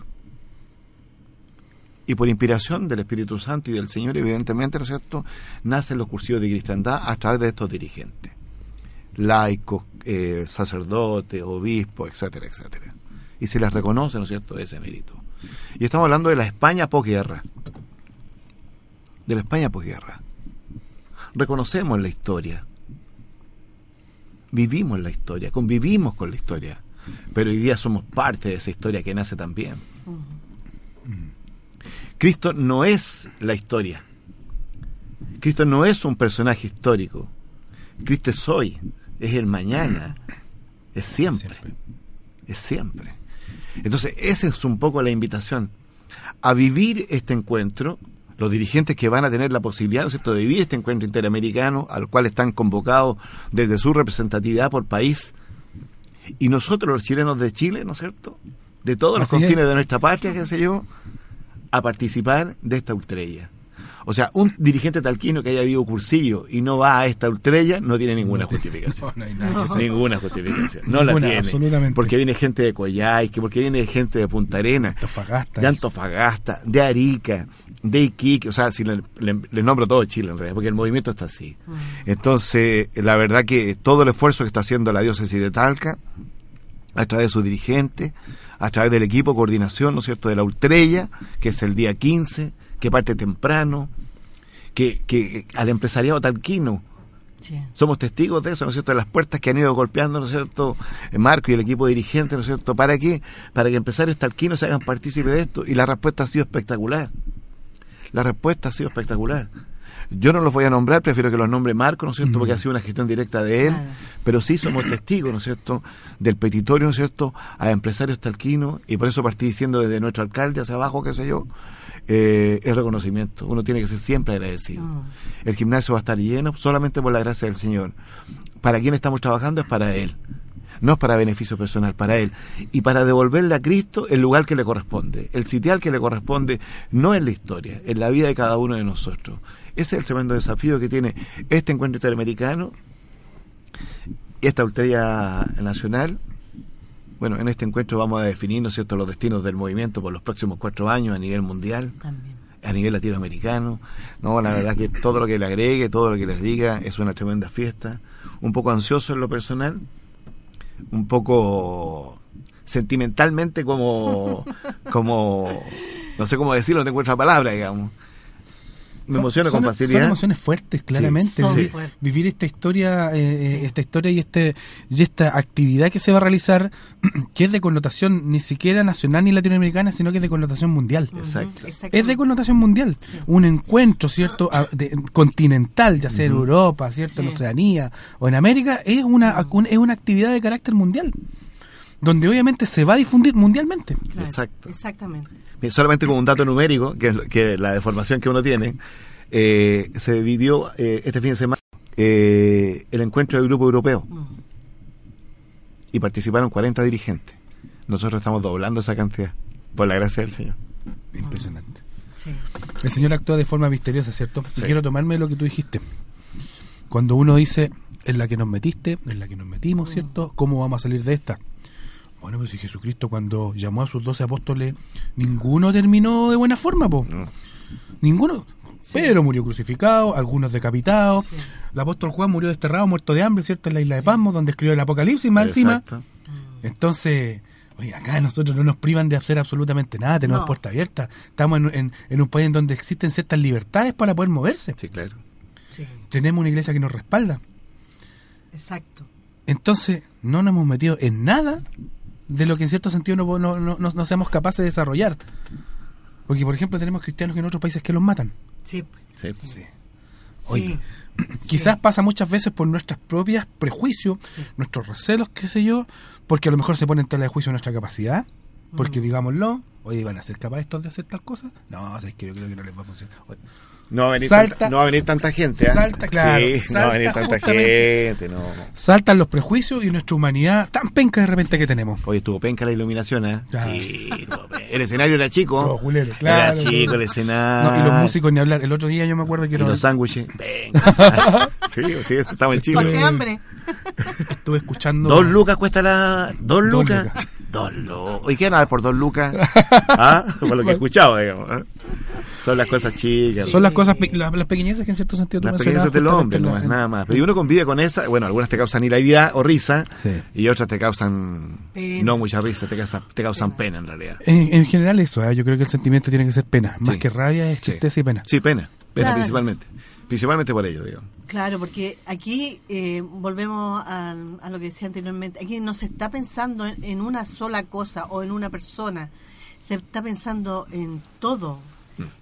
Y por inspiración del Espíritu Santo y del Señor, evidentemente, ¿no es cierto?, nacen los cursillos de cristiandad a través de estos dirigentes laicos, eh, sacerdotes, obispos, etcétera, etcétera. Y se les reconoce, ¿no es cierto?, ese mérito. Y estamos hablando de la España posguerra. De la España posguerra. Reconocemos la historia. Vivimos la historia, convivimos con la historia. Pero hoy día somos parte de esa historia que nace también. Cristo no es la historia. Cristo no es un personaje histórico. Cristo es hoy, es el mañana, es siempre, Siempre. es siempre. Entonces, esa es un poco la invitación a vivir este encuentro. Los dirigentes que van a tener la posibilidad, ¿no es cierto?, de vivir este encuentro interamericano, al cual están convocados desde su representatividad por país, y nosotros, los chilenos de Chile, ¿no es cierto?, de todos los es. confines de nuestra patria, qué sé yo, a participar de esta ultrella. O sea, un dirigente talquino que haya vivido cursillo y no va a esta ultrella no tiene ninguna justificación. (laughs) No, no hay nada que. Ninguna justificación. No la tiene. absolutamente. Porque viene gente de Coyhaique, porque viene gente de Punta Arenas, Antofagasta. de Antofagasta, de Arica, de Iquique. O sea, si le, le- le nombro todo Chile en realidad, porque el movimiento está así. Entonces, la verdad que todo el esfuerzo que está haciendo la diócesis de Talca, a través de sus dirigentes, a través del equipo de coordinación, ¿no es cierto?, de la Ultrella, que es el día 15, que parte temprano, que, que al empresariado talquino, Sí. somos testigos de eso, ¿no es cierto?, de las puertas que han ido golpeando, ¿no es cierto?, eh, Marco y el equipo dirigente, ¿no es cierto?, ¿para qué? Para que empresarios talquinos se hagan partícipes de esto, y la respuesta ha sido espectacular. La respuesta ha sido espectacular. Yo no los voy a nombrar, prefiero que los nombre Marco, ¿no es cierto?, porque ha sido una gestión directa de él, Claro. pero sí somos testigos, ¿no es cierto?, del petitorio, ¿no es cierto?, a empresarios talquinos, y por eso partí diciendo desde nuestro alcalde hacia abajo, qué sé yo, eh, el reconocimiento. Uno tiene que ser siempre agradecido. Mm. El gimnasio va a estar lleno solamente por la gracia del Señor. Para quien estamos trabajando es para Él. No es para beneficio personal, para Él. Y para devolverle a Cristo el lugar que le corresponde. El sitial que le corresponde no en la historia, en la vida de cada uno de nosotros. Ese es el tremendo desafío que tiene este encuentro interamericano, esta ultería nacional. Bueno, en este encuentro vamos a definir, ¿no es cierto?, los destinos del movimiento por los próximos cuatro años a nivel mundial También. a nivel latinoamericano. No, la verdad que todo lo que le agregue, todo lo que les diga es una tremenda fiesta. Un poco ansioso en lo personal, un poco sentimentalmente como, como, no sé cómo decirlo, no tengo otra palabra, digamos. Me emociono son, con facilidad. Son emociones fuertes, claramente. Son Vi- fuertes. Vivir esta historia, eh, eh, Sí. esta historia y este y esta actividad que se va a realizar, (clears throat) que es de connotación ni siquiera nacional ni latinoamericana, sino que es de connotación mundial. Exacto. Es de connotación mundial. Un encuentro, ¿cierto? A- de- continental, ya sea en Europa, ¿cierto? En. Oceanía o en América, es una, un- es una actividad de carácter mundial. Donde obviamente se va a difundir mundialmente. Claro, Exacto. Exactamente. Solamente como un dato numérico, que es lo- que la deformación que uno tiene, eh, se vivió eh, este fin de semana eh, el encuentro del grupo europeo y participaron 40 dirigentes. Nosotros estamos doblando esa cantidad, por la gracia del Señor. Impresionante. Sí. El Señor actúa de forma misteriosa, ¿cierto? Y Sí. quiero tomarme lo que tú dijiste. Cuando uno dice, en la que nos metiste, en la que nos metimos, ¿cierto? ¿Cómo vamos a salir de esta? Bueno, pues si Jesucristo cuando llamó a sus doce apóstoles, ninguno terminó de buena forma, po. No. Ninguno. Pedro murió crucificado, algunos decapitados. Sí. El apóstol Juan murió desterrado, muerto de hambre, ¿cierto? En la isla de Pasmos, donde escribió el Apocalipsis más encima. Exacto. Entonces, oye, acá nosotros no nos privan de hacer absolutamente nada, tenemos No. puerta abierta. Estamos en, en- en un país en donde existen ciertas libertades para poder moverse. Sí, claro. Sí. Tenemos una iglesia que nos respalda. Exacto. Entonces, no nos hemos metido en nada de lo que en cierto sentido no, no, no, no- no seamos capaces de desarrollar. Porque, por ejemplo, tenemos cristianos que en otros países que los matan. Sí. Sí. Sí. Oye, Sí. Quizás pasa muchas veces por nuestras propias prejuicios, nuestros recelos, qué sé yo, porque a lo mejor se pone en tela de juicio nuestra capacidad, porque Mm. digámoslo, oye, ¿van a ser capaces estos de hacer tal cosa? No, es que yo creo que no les va a funcionar. Oye, No va a venir, Salta- tanta, no va a venir tanta gente. ¿ah? salta, claro, Sí, no va a venir tanta gente. No. saltan los prejuicios y nuestra humanidad tan penca de repente que tenemos. Hoy estuvo penca la iluminación, ¿eh? Ya. Sí, el escenario era chico. Los juleros, claro, era chico el escenario. No, y los músicos ni hablar. El otro día yo me acuerdo que Y era- los sándwiches. Venga. (laughs) sí, sí, estaba en Chile. Pasé hambre. estuve escuchando... Dos lucas cuesta la. Dos Dos lucas. lucas. Dos lucas. ¿Y qué van a dar por dos lucas? (laughs) ¿Ah? Por lo que he escuchado, digamos. ¿eh? Son las cosas chicas. Son las cosas, las, las pequeñeces que en cierto sentido tú Las del hombre, no es nada más. Pero y uno convive con esa, bueno, algunas te causan hilaridad o risa, Sí. y otras te causan Pena. no mucha risa, te causan, te causan pena en realidad. En, en general eso, ¿eh? yo creo que el sentimiento tiene que ser pena. Más Sí. que rabia es Sí. tristeza y pena. Sí, pena, pena Claro. principalmente. Principalmente por ello, digo. Claro, porque aquí eh, volvemos a, a lo que decía anteriormente. Aquí no se está pensando en, en una sola cosa o en una persona. Se está pensando en todo,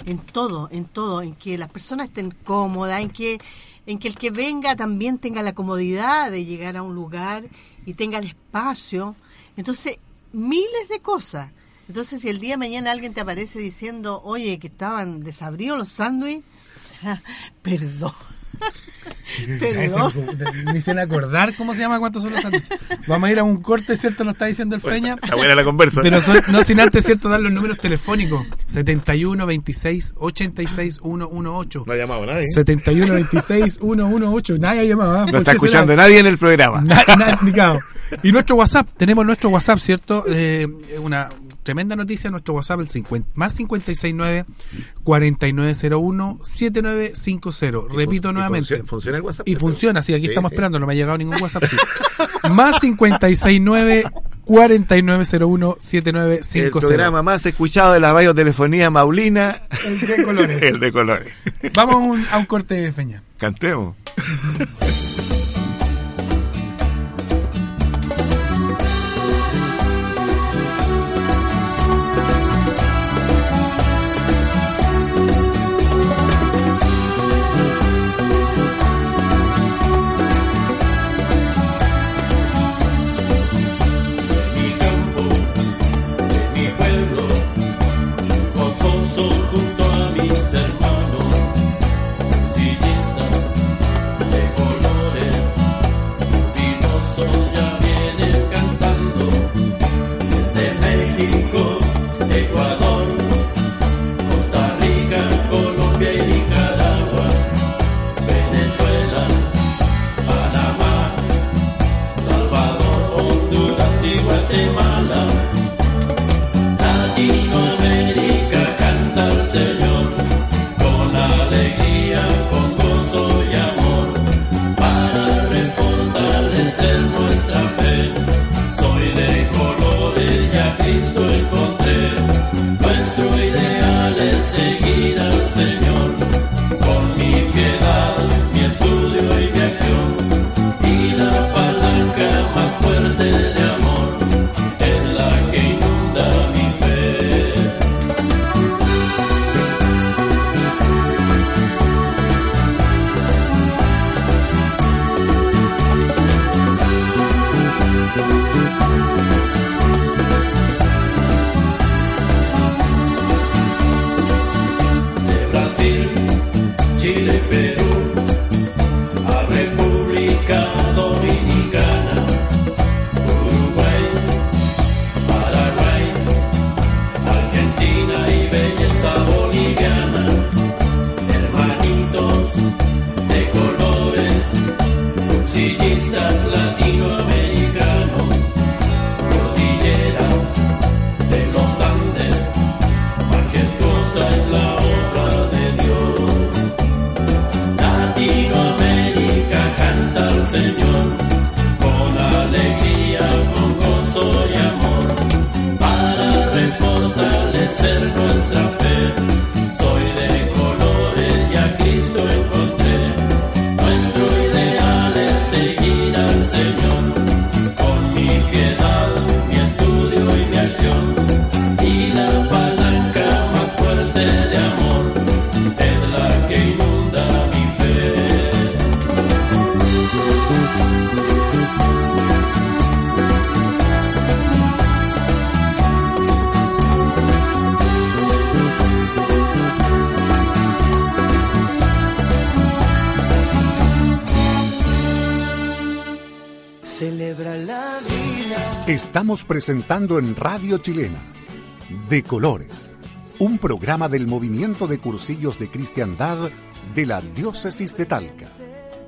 en todo, en todo, en que las personas estén cómodas, en que, en que el que venga también tenga la comodidad de llegar a un lugar y tenga el espacio. Entonces, miles de cosas. Entonces, si el día de mañana alguien te aparece diciendo, oye, que estaban desabridos los sándwiches, (laughs) perdón. Perdón. Me hicieron acordar cómo se llama cuántos son los sándwiches. Vamos a ir a un corte, ¿cierto? Lo está diciendo el Feña. Está buena la conversa. Pero son- no sin antes, ¿cierto? Dar los números telefónicos. 71 26 86 118. No ha llamado nadie. 71 26 118. Nadie ha llamado. ¿ah? No ¿Por está escuchando será? nadie en el programa. Na- na-. Y nuestro WhatsApp, tenemos nuestro WhatsApp, ¿cierto? Eh, una tremenda noticia, nuestro WhatsApp, el 50, más 569 4901 7950. Repito Y nuevamente. funciona- ¿Funciona el WhatsApp? Y funciona, sí, aquí Sí, estamos sí. esperando, no me ha llegado ningún WhatsApp. sí. (laughs) Más 569 4901 El 7950. programa más escuchado de la radiotelefonía Maulina. El de colores. (laughs) El de colores. Vamos a un, a un corte de feña. Cantemos. (laughs) Estamos presentando en Radio Chilena De Colores, un programa del movimiento de cursillos de cristiandad de la diócesis de Talca.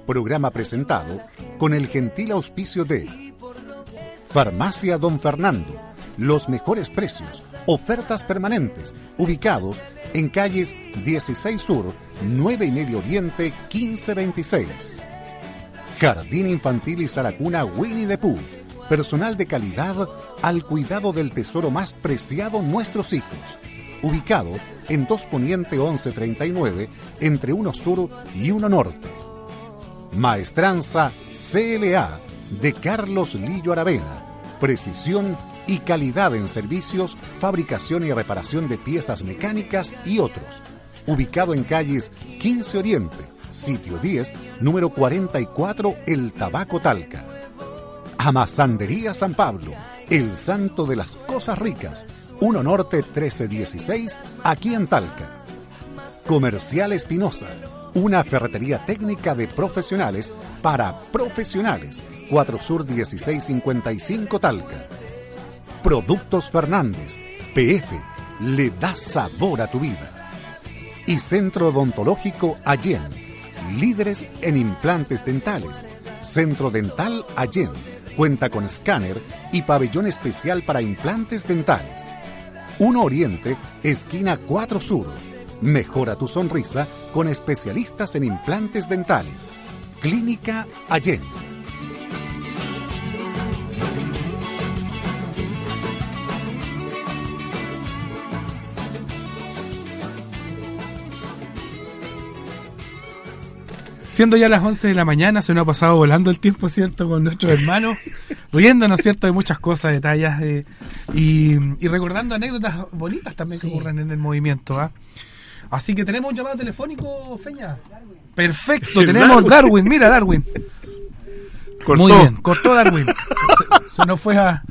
Programa presentado con el gentil auspicio de Farmacia Don Fernando, los mejores precios, ofertas permanentes, ubicados en calles 16 Sur, 9 y medio Oriente, 1526. Jardín Infantil y Salacuna Winnie the Pooh personal de calidad al cuidado del tesoro más preciado nuestros hijos, ubicado en 2 Poniente 1139, entre uno sur y uno norte. Maestranza CLA de Carlos Lillo Aravena, precisión y calidad en servicios, fabricación y reparación de piezas mecánicas y otros, ubicado en calles 15 Oriente, sitio 10, número 44, El Tabaco Talca Amasandería San Pablo, el santo de las cosas ricas, 1 Norte 1316, aquí en Talca. Comercial Espinosa, una ferretería técnica de profesionales para profesionales, 4 Sur 1655 Talca. Productos Fernández, PF, le da sabor a tu vida. Y Centro Odontológico Allen, líderes en implantes dentales. Centro Dental Allen Cuenta con escáner y pabellón especial para implantes dentales. 1 Oriente, esquina 4 Sur. Mejora tu sonrisa con especialistas en implantes dentales. Clínica Allende. Siendo ya las 11 de la mañana, se nos ha pasado volando el tiempo, ¿cierto? Con nuestros hermanos, riéndonos, ¿cierto? De muchas cosas, detalles eh, y, y, recordando anécdotas bonitas también que ocurren en el movimiento, ¿ah? Así que tenemos un llamado telefónico, Feña. Perfecto, (laughs) tenemos Darwin. mira Darwin. Cortó. Muy bien, cortó Darwin. se, se nos fue a...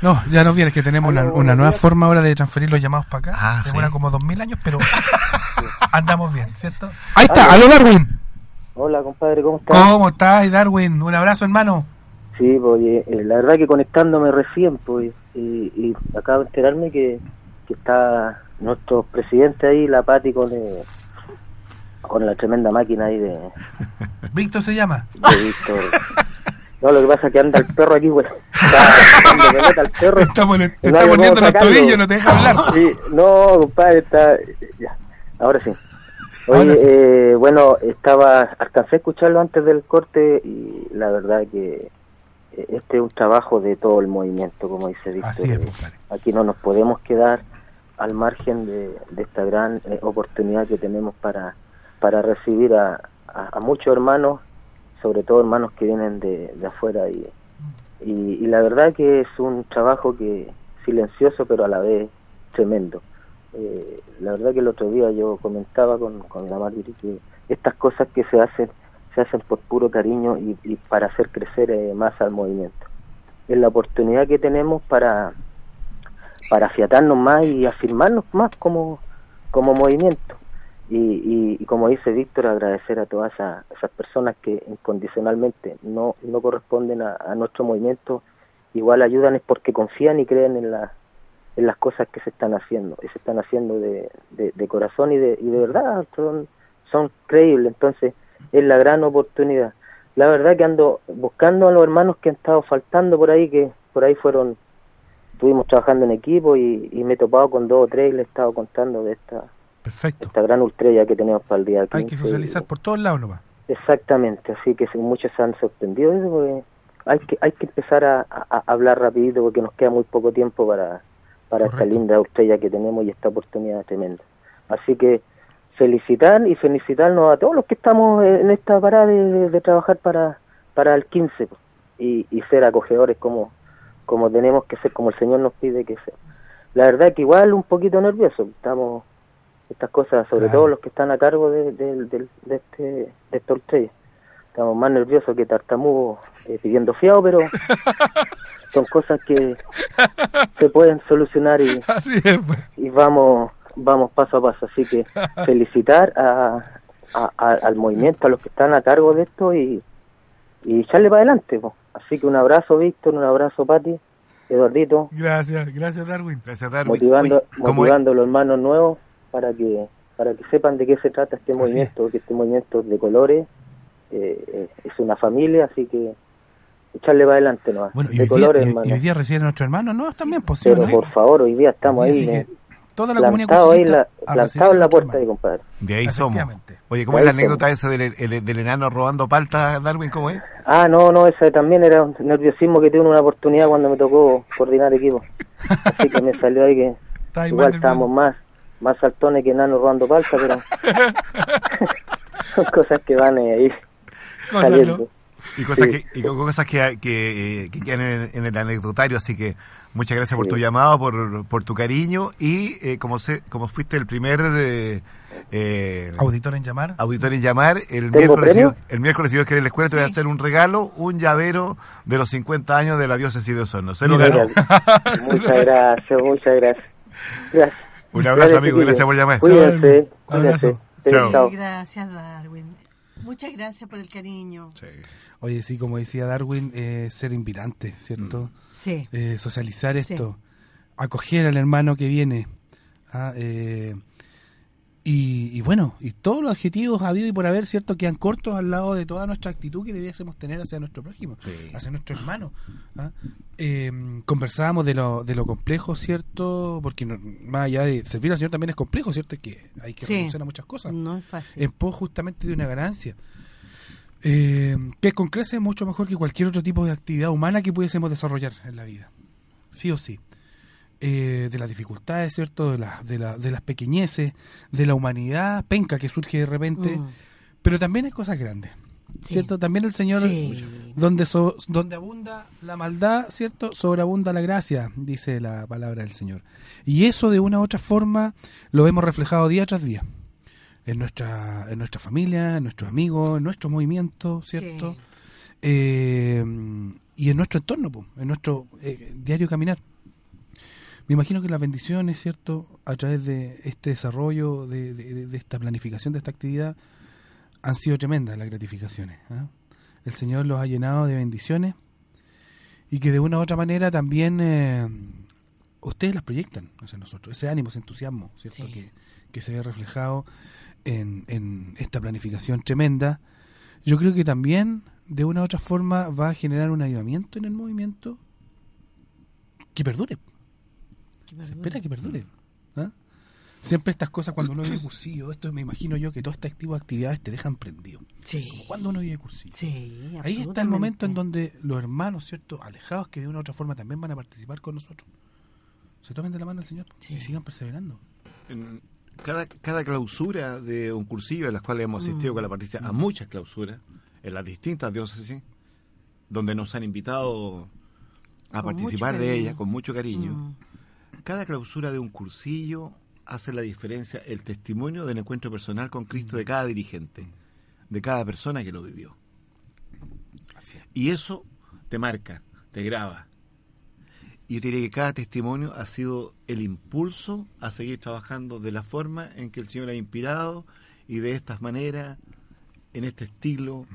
No, ya nos viene, es que tenemos una, una nueva forma ahora de transferir los llamados para acá. Ah, Demora sí. como dos mil años, pero (laughs) andamos bien, ¿cierto? Ahí está, aló Darwin. Hola, compadre, ¿cómo estás? ¿Cómo estás, Darwin? Un abrazo, hermano. Sí, pues, eh, la verdad que conectándome recién, pues, y, y acabo de enterarme que, que está nuestro presidente ahí, la Pati, con, eh, con la tremenda máquina ahí de, (laughs) Víctor se llama. de Víctor. No, lo que pasa es que anda el perro aquí, güey. Está dando pelota al perro. (laughs) Estamos, te no está cómo los tobillos, no te deja hablar. Sí, no, compadre, está... Ya, ahora sí. Oye, sí. eh, bueno, estaba... Alcancé a escucharlo antes del corte y la verdad que eh, este es un trabajo de todo el movimiento, como dice Víctor. Así es, compadre. Aquí no nos podemos quedar al margen de, de esta gran eh, oportunidad que tenemos para, para recibir a, a- a muchos hermanos, sobre todo hermanos que vienen de, de afuera. Y, y, y la verdad que es un trabajo que silencioso, pero a la vez tremendo. Eh, la verdad que el otro día yo comentaba con, con la Marjorie que estas cosas que se hacen, se hacen por puro cariño y, para hacer crecer eh, más al movimiento. Es la oportunidad que tenemos para, para afiatarnos más y afirmarnos más como, como movimiento. Y, y, como dice Víctor, agradecer a todas esa- esas personas que incondicionalmente no, no corresponden a nuestro movimiento, igual ayudan es porque confían y creen en, la, en las cosas que se están haciendo, y se están haciendo de, de, de corazón y de, y de verdad, son, son creíbles, entonces es la gran oportunidad. la verdad que ando buscando a los hermanos que han estado faltando por ahí, que por ahí fueron, estuvimos trabajando en equipo y, y me he topado con dos o tres y les he estado contando de esta, Perfecto. esta gran ultrella que tenemos para el día 15. Hay que socializar por todos lados nomás. Exactamente, así que muchos se han sorprendido de eso, porque hay que hay que empezar a, a- a hablar rapidito porque nos queda muy poco tiempo para, para esta linda estrella que tenemos y esta oportunidad tremenda. Así que felicitar y felicitarnos a todos los que estamos en esta parada de, de- de trabajar para, para el 15 pues, y, y ser acogedores como, como tenemos que ser, como el Señor nos pide que sea. La verdad que igual un poquito nervioso, estamos estas cosas, sobre Claro. todo los que están a cargo de, de, de- de este, de esta estrella. Estamos más nerviosos que tartamudos eh, pidiendo fiado, pero (laughs) son cosas que se pueden solucionar y, Así es, pues. y vamos vamos paso a paso. Así que (laughs) felicitar a, a- a- al movimiento, a los que están a cargo de esto y, y echarle para adelante. po. Así que un abrazo, Víctor, un abrazo, Pati, Eduardito, Gracias, gracias Darwin. Gracias, Darwin. motivando, Oye, ¿cómo es? motivando a los hermanos nuevos para que para que sepan de qué se trata este movimiento, que este movimiento es de colores eh, eh, es una familia, así que echarle para adelante nomás. Bueno, y de hoy, día, colores, y- y hermano. hoy día reciben a nuestros hermanos, ¿no? También posible. Pero por favor, hoy día estamos ahí, eh, toda la comunidad plantados ahí, la, plantados en la puerta hermanos. compadre. De ahí somos. Oye, ¿cómo De es la anécdota esa del, el- del enano robando palta, Darwin? ¿Cómo es? Ah, no, no, ese también era un nerviosismo que tuve una oportunidad cuando me tocó coordinar equipo. Así que me salió ahí que Está ahí igual estábamos más más saltones que enanos robando palta, pero (laughs) (laughs) son cosas que van eh, ahí Cosas, saliendo. ¿no? Y cosas, Sí. que, y cosas que, que, eh, que quedan en, en el anecdotario, así que muchas gracias por Sí. tu llamado, por, por tu cariño y eh, como sé, como fuiste el primer eh, eh, Auditor en llamar. auditor en llamar, el ¿Tengo miércoles, si el miércoles si Dios quiere la escuela te voy a hacer un regalo, un llavero de los 50 años de la diócesis de Osorno. Se lo Mira, ganó. muchas (laughs) gracias, muchas gracias. Gracias. Un abrazo, Gracias, amigo, gracias por llamar. Chao. chao. Gracias, Darwin. Muchas gracias por el cariño. Oye, sí, como decía Darwin, eh, ser invitante, ¿cierto? Sí. Eh, socializar Sí. esto, acoger al hermano que viene. ah, eh, y, y bueno, y todos los adjetivos habido y por haber, ¿cierto? Quedan cortos al lado de toda nuestra actitud que debiésemos tener hacia nuestro prójimo, hacia nuestro hermano. ¿ah? Eh, conversábamos de lo, de lo complejo, ¿cierto? Porque no- más allá de servir al Señor también es complejo, ¿cierto? Es que hay que Sí. renunciar a muchas cosas No es fácil. en pos justamente de una ganancia. Eh, que con crece mucho mejor que cualquier otro tipo de actividad humana que pudiésemos desarrollar en la vida. Sí o sí. Eh, de las dificultades, ¿cierto? De, las de, la- de las pequeñeces, de la humanidad penca que surge de repente. Mm. Pero también hay cosas grandes. Sí. ¿Cierto? También el Señor, Sí. donde, so- donde abunda la maldad, ¿cierto? Sobreabunda la gracia, dice la palabra del Señor. Y eso de una u otra forma lo vemos reflejado día tras día. En nuestra, en nuestra familia, en nuestros amigos, en nuestro movimiento, ¿cierto? Sí. Eh, y en nuestro entorno, en nuestro eh, diario caminar. Me imagino que las bendiciones, ¿cierto? A través de este desarrollo, de, de- de esta planificación de esta actividad, han sido tremendas las gratificaciones. ¿ah? El Señor los ha llenado de bendiciones y que de una u otra manera también eh, ustedes las proyectan hacia nosotros. Ese ánimo, ese entusiasmo, ¿cierto? Sí. Que, que se ve reflejado en, en esta planificación tremenda. Yo creo que también de una u otra forma va a generar un avivamiento en el movimiento que perdure. Que Se espera que perdure. ¿ah? Siempre estas cosas, cuando uno vive cursillo, esto me imagino yo que todas estas tipo de actividades te dejan prendido. Sí. Cuando uno vive cursillo. Sí, Ahí está el momento en donde los hermanos, ¿cierto? Alejados que de una u otra forma también van a participar con nosotros. Se tomen de la mano al Señor Sí. y sigan perseverando. En cada, cada clausura de un cursillo, en las cuales hemos asistido con la Patricia a muchas clausuras, en las distintas diócesis, donde nos han invitado a Con participar de ellas con mucho cariño. Mm. Cada clausura de un cursillo hace la diferencia el testimonio del encuentro personal con Cristo de cada dirigente, de cada persona que lo vivió. Y eso te marca, te graba. Y yo te diría que cada testimonio ha sido el impulso a seguir trabajando de la forma en que el Señor ha inspirado y de estas maneras, en este estilo.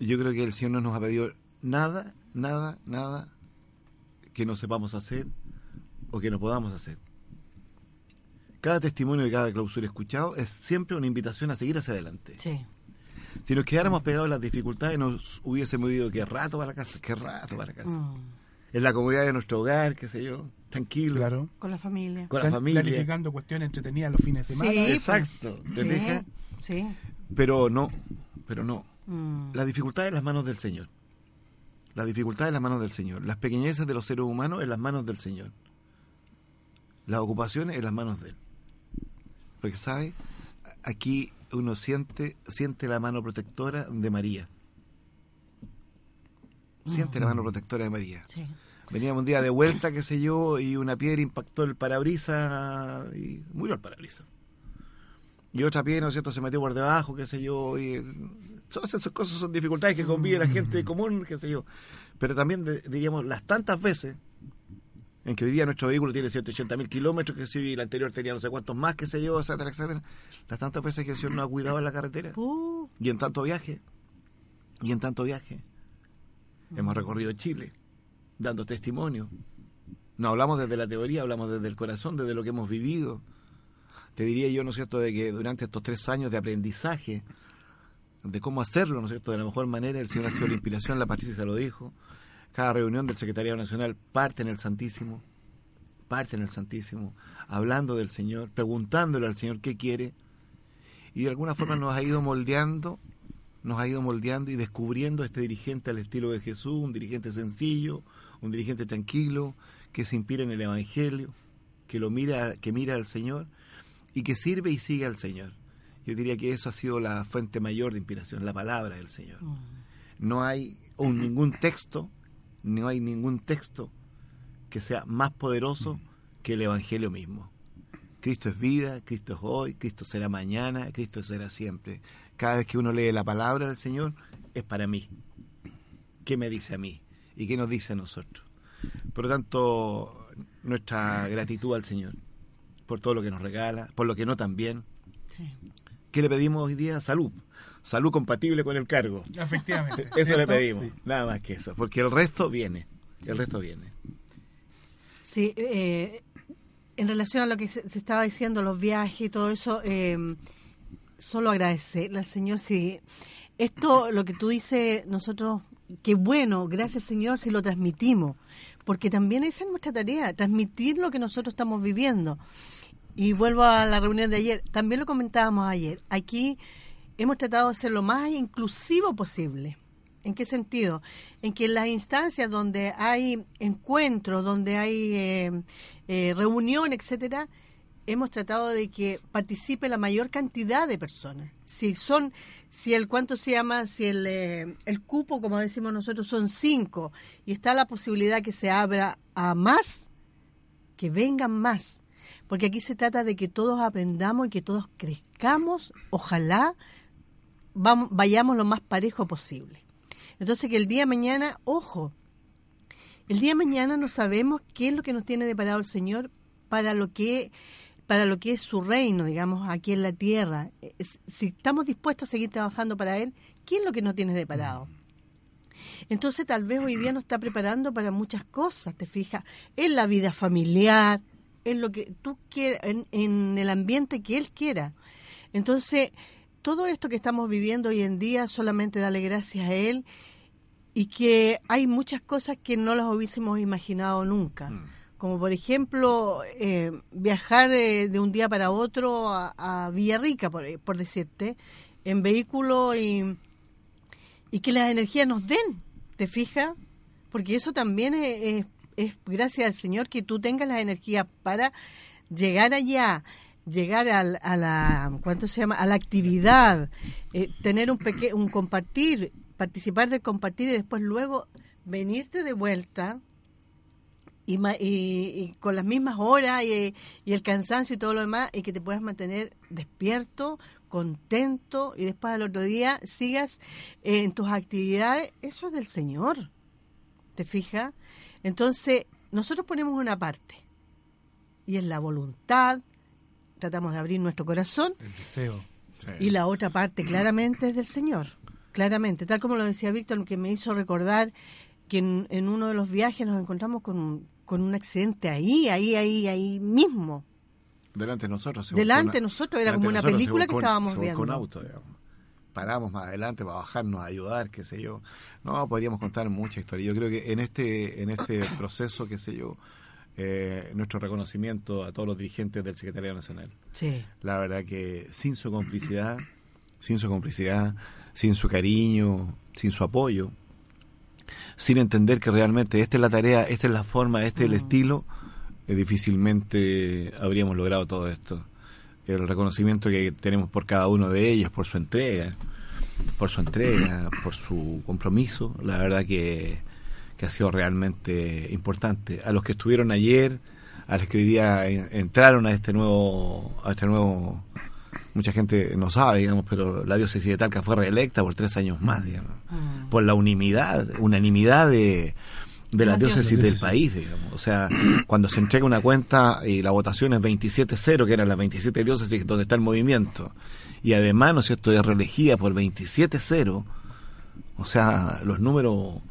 Yo creo que el Señor no nos ha pedido nada, nada, nada que no sepamos hacer o que no podamos hacer. Cada testimonio de cada clausura escuchado es siempre una invitación a seguir hacia adelante. Sí. Si nos quedáramos pegados a las dificultades, nos hubiésemos ido qué rato para la casa, qué rato para la casa. Mm. En la comodidad de nuestro hogar, qué sé yo, tranquilo, Claro. Con la familia. con la familia. Planificando cuestiones entretenidas los fines de semana. Sí, pues. Exacto, ¿te Sí, fijas? sí. Pero no, pero no. Mm. La dificultad en las manos del Señor. La dificultad en las manos del Señor. Las pequeñeces de los seres humanos en las manos del Señor. Las ocupaciones en las manos de Él. Porque, ¿sabe? Aquí uno siente, siente la mano protectora de María. Siente la mano protectora de María. Sí. Veníamos un día de vuelta, qué sé yo, y una piedra impactó el parabrisas y murió el parabrisas. Y otra piedra, ¿no es cierto?, se metió por debajo, qué sé yo, y todas esas cosas son dificultades que convive la gente común, qué sé yo. Pero también, diríamos, las tantas veces en que hoy día nuestro vehículo tiene 180 mil kilómetros, que si el anterior tenía no sé cuántos más, qué sé yo, etcétera, etcétera. Las tantas veces que el Señor nos ha cuidado en la carretera. Uh, Y en tanto viaje. Y en tanto viaje. Hemos recorrido Chile, dando testimonio. No hablamos desde la teoría, hablamos desde el corazón, desde lo que hemos vivido. Te diría yo, ¿no es cierto?, de que durante estos tres años de aprendizaje, de cómo hacerlo, ¿no es cierto?, de la mejor manera, el Señor ha sido la inspiración, la Patricia se lo dijo. Cada reunión del Secretariado Nacional parte en el Santísimo, parte en el Santísimo, hablando del Señor, preguntándole al Señor qué quiere, y de alguna forma nos ha ido moldeando, nos ha ido moldeando y descubriendo este dirigente al estilo de Jesús, un dirigente sencillo, un dirigente tranquilo, que se inspira en el Evangelio, que lo mira, que mira al Señor y que sirve y sigue al Señor. Yo diría que eso ha sido la fuente mayor de inspiración, la palabra del Señor. No hay un- ningún texto, no hay ningún texto que sea más poderoso que el Evangelio mismo. Cristo es vida, Cristo es hoy, Cristo será mañana, Cristo será siempre. Cada vez que uno lee la palabra del Señor, es para mí. ¿Qué me dice a mí? ¿Y qué nos dice a nosotros? Por lo tanto, nuestra gratitud al Señor por todo lo que nos regala, por lo que no también. sí. ¿Qué le pedimos hoy día? Salud. Salud compatible con el cargo. Efectivamente. (laughs) Eso le pedimos, Sí. nada más que eso, porque el resto viene. El resto viene. Sí, eh, en relación a lo que se, se estaba diciendo, los viajes y todo eso, eh, solo agradecerle al Señor. Sí, esto, lo que tú dices, nosotros, qué bueno, gracias Señor si lo transmitimos, porque también esa es nuestra tarea, transmitir lo que nosotros estamos viviendo. Y vuelvo a la reunión de ayer, también lo comentábamos ayer, aquí hemos tratado de ser lo más inclusivo posible. ¿En qué sentido? En que en las instancias donde hay encuentros, donde hay eh, eh, reunión, etcétera, hemos tratado de que participe la mayor cantidad de personas. Si son, si el cuánto se llama, si el, eh, el cupo, como decimos nosotros, son cinco y está la posibilidad que se abra a más, que vengan más. Porque aquí se trata de que todos aprendamos y que todos crezcamos, ojalá vamos, vayamos lo más parejo posible. Entonces que el día de mañana, ojo, el día de mañana no sabemos qué es lo que nos tiene deparado el Señor para lo que para lo que es su reino, digamos, aquí en la tierra. Si estamos dispuestos a seguir trabajando para Él, ¿qué es lo que nos tiene deparado? Entonces tal vez hoy día nos está preparando para muchas cosas, te fijas, en la vida familiar, en lo que tú quieras, en, en el ambiente que Él quiera. Entonces, todo esto que estamos viviendo hoy en día, solamente darle gracias a Él y que hay muchas cosas que no las hubiésemos imaginado nunca. Como por ejemplo, eh, viajar de, de un día para otro a, a Villarrica, por, por decirte, en vehículo y, y que las energías nos den, ¿te fijas? Porque eso también es, es- es gracias al Señor que tú tengas las energías para llegar allá, llegar al- a la, ¿cuánto se llama? A la actividad, eh, tener un peque un compartir, participar del compartir y después luego venirte de vuelta y, y- y con las mismas horas y el cansancio y todo lo demás y que te puedas mantener despierto, contento y después al otro día sigas en tus actividades, eso es del Señor. ¿Te fijas? Entonces, nosotros ponemos una parte y es la voluntad, tratamos de abrir nuestro corazón El deseo. y la otra parte claramente es del Señor, claramente, tal como lo decía Víctor, que me hizo recordar que en, en uno de los viajes nos encontramos con, un- con un accidente ahí, ahí, ahí, ahí mismo. Delante de nosotros. se Delante de nosotros, era como una película que estábamos viendo. auto, digamos. paramos más adelante para bajarnos a ayudar, qué sé yo. No, podríamos contar mucha historia. Yo creo que en este, en este (coughs) proceso, qué sé yo, eh, nuestro reconocimiento a todos los dirigentes del Secretariado Nacional. Sí. La verdad que sin su complicidad, sin su complicidad, sin su cariño, sin su apoyo, sin entender que realmente esta es la tarea, esta es la forma, este es el estilo, eh, difícilmente habríamos logrado todo esto. El reconocimiento que tenemos por cada uno de ellos, por su entrega, por su entrega, por su compromiso, la verdad que, que ha sido realmente importante. A los que estuvieron ayer, a los que hoy día en- entraron a este nuevo, a este nuevo, mucha gente no sabe, digamos, pero la diócesis de Talca fue reelecta por tres años más, digamos, por la unanimidad, unanimidad de, de la La diócesis del diócesis. país, digamos. O sea, (clears throat) cuando se entrega una cuenta y la votación es 27-0, que eran las 27 diócesis donde está el movimiento, y además, ¿no es cierto?, es reelegida por 27-0, o sea, los números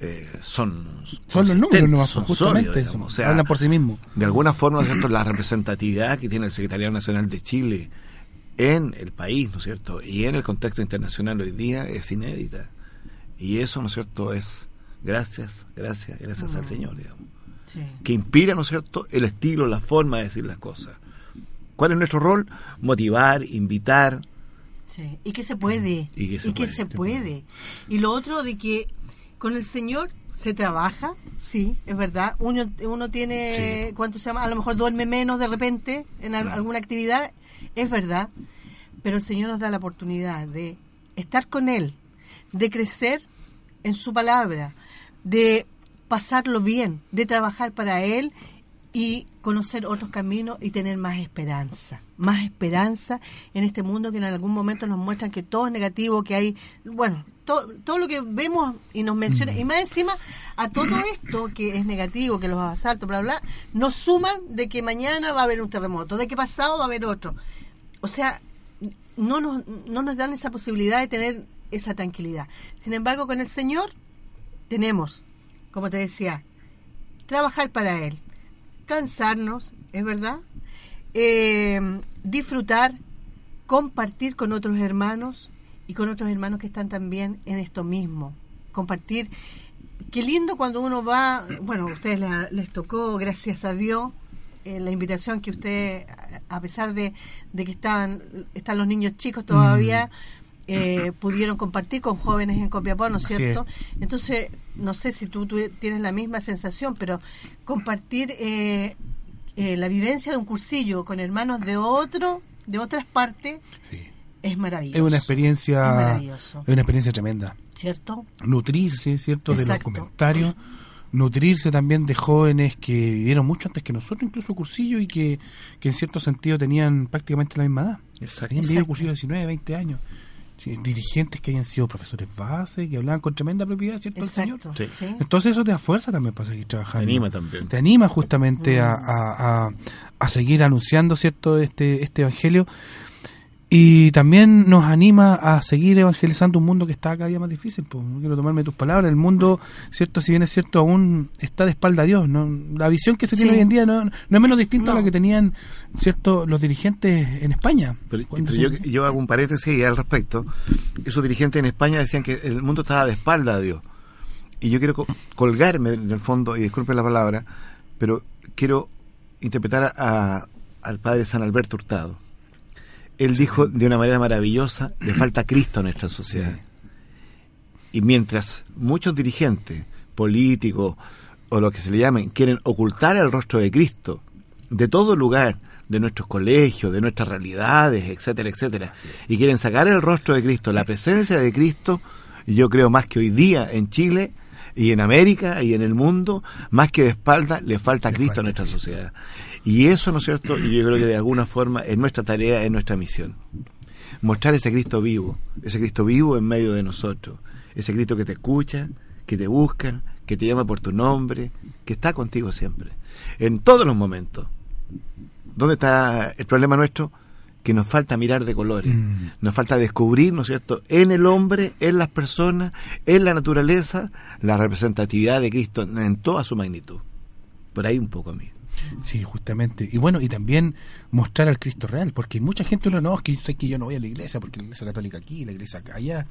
eh, son... Son los números nomás, son justamente. sólidos. O sea, hablan por sí mismos. de alguna forma, ¿no cierto?, la representatividad que tiene el Secretariado Nacional de Chile en el país, ¿no es cierto?, y en el contexto internacional hoy día es inédita. Y eso, ¿no es cierto?, es gracias, gracias, gracias al Señor, digamos. Sí. Que inspira, ¿no es cierto?, el estilo, la forma de decir las cosas. ¿Cuál es nuestro rol? Motivar, invitar. Sí, y que se puede. Y que se puede, se puede. Y lo otro de que con el Señor se trabaja, sí, es verdad. Uno, uno tiene, ¿cuánto se llama? A lo mejor duerme menos de repente en al- alguna actividad, es verdad. Pero el Señor nos da la oportunidad de estar con Él, de crecer en su palabra, de pasarlo bien, de trabajar para Él y conocer otros caminos y tener más esperanza, más esperanza en este mundo que en algún momento nos muestran que todo es negativo, que hay, bueno, todo, todo lo que vemos y nos menciona, y más encima a todo esto que es negativo, que los asaltos, bla, bla, nos suman de que mañana va a haber un terremoto, de que pasado va a haber otro. O sea, no nos, no nos dan esa posibilidad de tener esa tranquilidad. Sin embargo, con el Señor tenemos, como te decía, trabajar para Él, cansarnos, es verdad, Eh, disfrutar, compartir con otros hermanos y con otros hermanos que están también en esto mismo, compartir. Qué lindo cuando uno va, bueno, a ustedes la- les tocó, gracias a Dios, eh, la invitación que usted, a pesar de, de que estaban, están los niños chicos todavía, eh, pudieron compartir con jóvenes en Copiapó, ¿no es cierto? Entonces, no sé si tú, tú tienes la misma sensación, pero compartir eh, eh, la vivencia de un cursillo con hermanos de otro, de otras partes, es maravilloso. Es una experiencia, Es maravilloso. es una experiencia tremenda. ¿Cierto? Nutrirse, ¿cierto? De los Exacto. comentarios. Nutrirse también de jóvenes que vivieron mucho antes que nosotros, incluso cursillo, y que, que en cierto sentido tenían prácticamente la misma edad. Exacto. Tenían vivido Exacto. cursillo de 19, 20 años. Sí, dirigentes que hayan sido profesores base, que hablaban con tremenda propiedad, ¿cierto? el señor? Exacto. Sí. ¿sí? Entonces eso te da fuerza también para seguir trabajando. Te anima también. Te anima justamente a, a, a- a seguir anunciando cierto este, este evangelio y también nos anima a seguir evangelizando un mundo que está cada día más difícil. Pues. No quiero tomarme tus palabras. El mundo, cierto, si bien es cierto, aún está de espalda a Dios. ¿no? La visión que se tiene Sí. hoy en día no, no es menos distinta a la que tenían cierto los dirigentes en España. Pero, pero se- yo, yo hago un paréntesis al respecto. Esos dirigentes en España decían que el mundo estaba de espalda a Dios. Y yo quiero co- colgarme en el fondo, y disculpen la palabra, pero quiero interpretar a- al padre San Alberto Hurtado. Él dijo de una manera maravillosa, le falta Cristo a nuestra sociedad. Y mientras muchos dirigentes políticos o lo que se le llamen quieren ocultar el rostro de Cristo de todo lugar, de nuestros colegios, de nuestras realidades, etcétera, etcétera, y quieren sacar el rostro de Cristo, la presencia de Cristo, yo creo más que hoy día en Chile y en América y en el mundo, más que de espalda, le falta Cristo a nuestra sociedad. Y eso, ¿no es cierto? Y yo creo que de alguna forma es nuestra tarea, es nuestra misión mostrar ese Cristo vivo, ese Cristo vivo en medio de nosotros, ese Cristo que te escucha, que te busca, que te llama por tu nombre, que está contigo siempre, en todos los momentos. ¿Dónde está el problema nuestro? Que nos falta mirar de colores, Mm. nos falta descubrir, ¿no es cierto?, en el hombre, en las personas, en la naturaleza, la representatividad de Cristo en toda su magnitud. Por ahí un poco a mí. Sí, justamente. Y bueno, y también mostrar al Cristo real, porque mucha gente no, no, es que yo sé que yo no voy a la iglesia, porque la iglesia católica aquí, la iglesia acá, allá.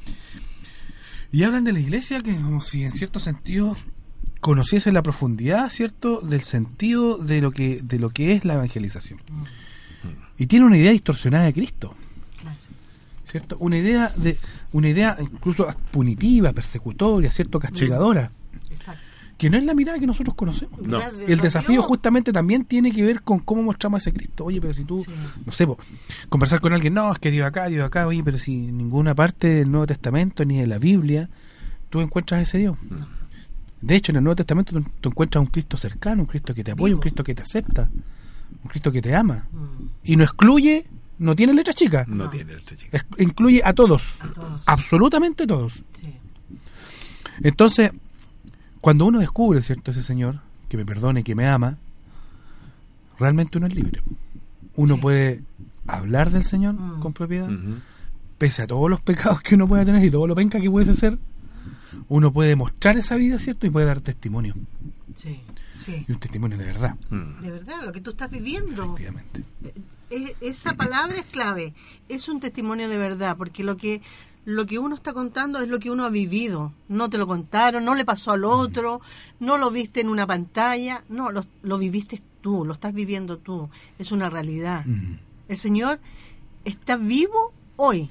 Y hablan de la iglesia que como si en cierto sentido conociese la profundidad, ¿cierto?, del sentido de lo que de lo que es la evangelización. Y tiene una idea distorsionada de Cristo. ¿Cierto? Una idea de una idea incluso punitiva, persecutoria, ¿cierto?, castigadora Exacto. Que no es la mirada que nosotros conocemos. No. Gracias El desafío justamente también tiene que ver con cómo mostramos a ese Cristo. Oye, pero si tú, Sí. no sé, po, conversar con alguien, no, es que Dios acá, Dios acá, oye, pero si en ninguna parte del Nuevo Testamento ni de la Biblia tú encuentras a ese Dios. De hecho, en el Nuevo Testamento tú, tú encuentras un Cristo cercano, un Cristo que te apoya, un. Cristo que te acepta, un Cristo que te ama. Mm, Y no excluye, no tiene letras chicas, No, No. tiene otra chica. es- incluye a todos, A todos. absolutamente todos. sí. Entonces, cuando uno descubre, ¿cierto?, ese Señor, que me perdone, que me ama, realmente uno es libre. Uno Sí. puede hablar del Señor Mm. con propiedad, pese a todos los pecados que uno pueda tener y todo lo penca que puede ser, uno puede mostrar esa vida, ¿cierto?, y puede dar testimonio. Sí, sí. Y un testimonio de verdad, Mm. De verdad, lo que tú estás viviendo. efectivamente. Eh, esa palabra es clave. Es un testimonio de verdad, porque lo que lo que uno está contando es lo que uno ha vivido. No te lo contaron, no le pasó al otro, no lo viste en una pantalla, no, lo, lo viviste tú, lo estás viviendo tú. Es una realidad. El Señor está vivo hoy.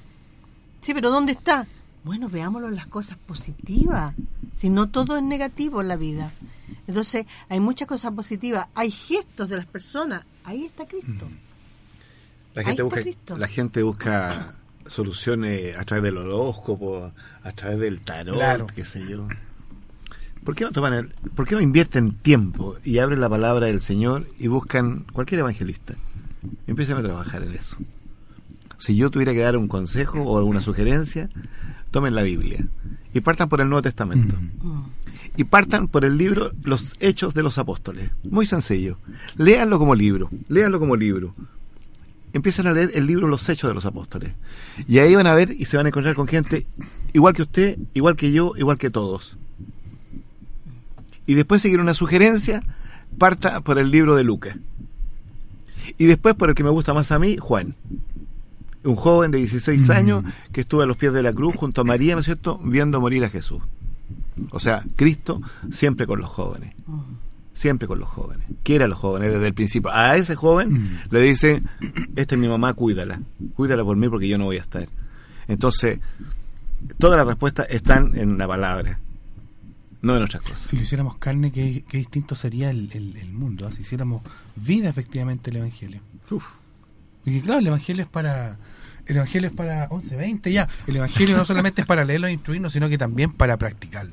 Sí, pero ¿dónde está? Bueno, veámoslo en las cosas positivas. Si no todo es negativo en la vida. Entonces, hay muchas cosas positivas. Hay gestos de las personas. Ahí está Cristo. La gente, busca, Cristo. la gente busca soluciones a través del horóscopo, a través del tarot, Claro. qué sé yo. ¿Por qué no toman el- por qué no invierten tiempo y abren la palabra del Señor y buscan cualquier evangelista? Y empiezan a trabajar en eso. Si yo tuviera que dar un consejo o alguna sugerencia, tomen la Biblia y partan por el Nuevo Testamento. Mm. y partan por el libro Los Hechos de los Apóstoles. Muy sencillo. Léanlo como libro, léanlo como libro. Empiezan a leer el libro Los Hechos de los Apóstoles. Y ahí van a ver y se van a encontrar con gente igual que usted, igual que yo, igual que todos. Y después seguir una sugerencia, parta por el libro de Lucas. Y después por el que me gusta más a mí, Juan. Un joven de 16 Mm. años que estuvo a los pies de la cruz junto a María, ¿no es cierto?, viendo morir a Jesús. O sea, Cristo siempre con los jóvenes. Siempre con los jóvenes. Quiere a los jóvenes desde el principio. A ese joven Mm. le dice, esta es mi mamá, cuídala. Cuídala por mí porque yo no voy a estar. Entonces, todas las respuestas están en la palabra, no en otras cosas. Si lo hiciéramos carne, qué, qué distinto sería el, el- el mundo, ¿ah? si hiciéramos vida efectivamente el Evangelio. Uf. Porque claro, el Evangelio es para... El Evangelio es para 11, 20 ya. El Evangelio no solamente es para leerlo e instruirnos, sino que también para practicarlo.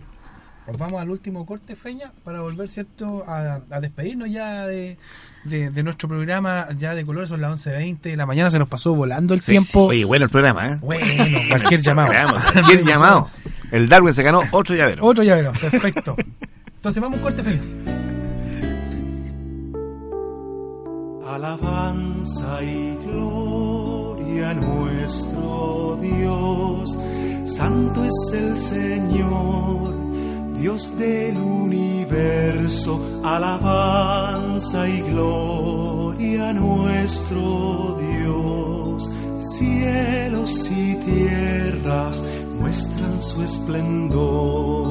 Nos vamos al último corte, Feña, para volver, ¿cierto?, a, a despedirnos ya de, de, de nuestro programa ya de colores. Son las 11.20 de la mañana, se nos pasó volando el Sí, tiempo. sí. Oye, bueno el programa, ¿eh? Bueno, (laughs) cualquier llamado. Cualquier (laughs) llamado. El Darwin se ganó otro llavero. Otro llavero, perfecto. Entonces vamos a un corte, Feña. Alabanza y gloria a nuestro Dios. Santo es el Señor, Dios del universo. Alabanza y gloria a nuestro Dios. Cielos y tierras muestran su esplendor.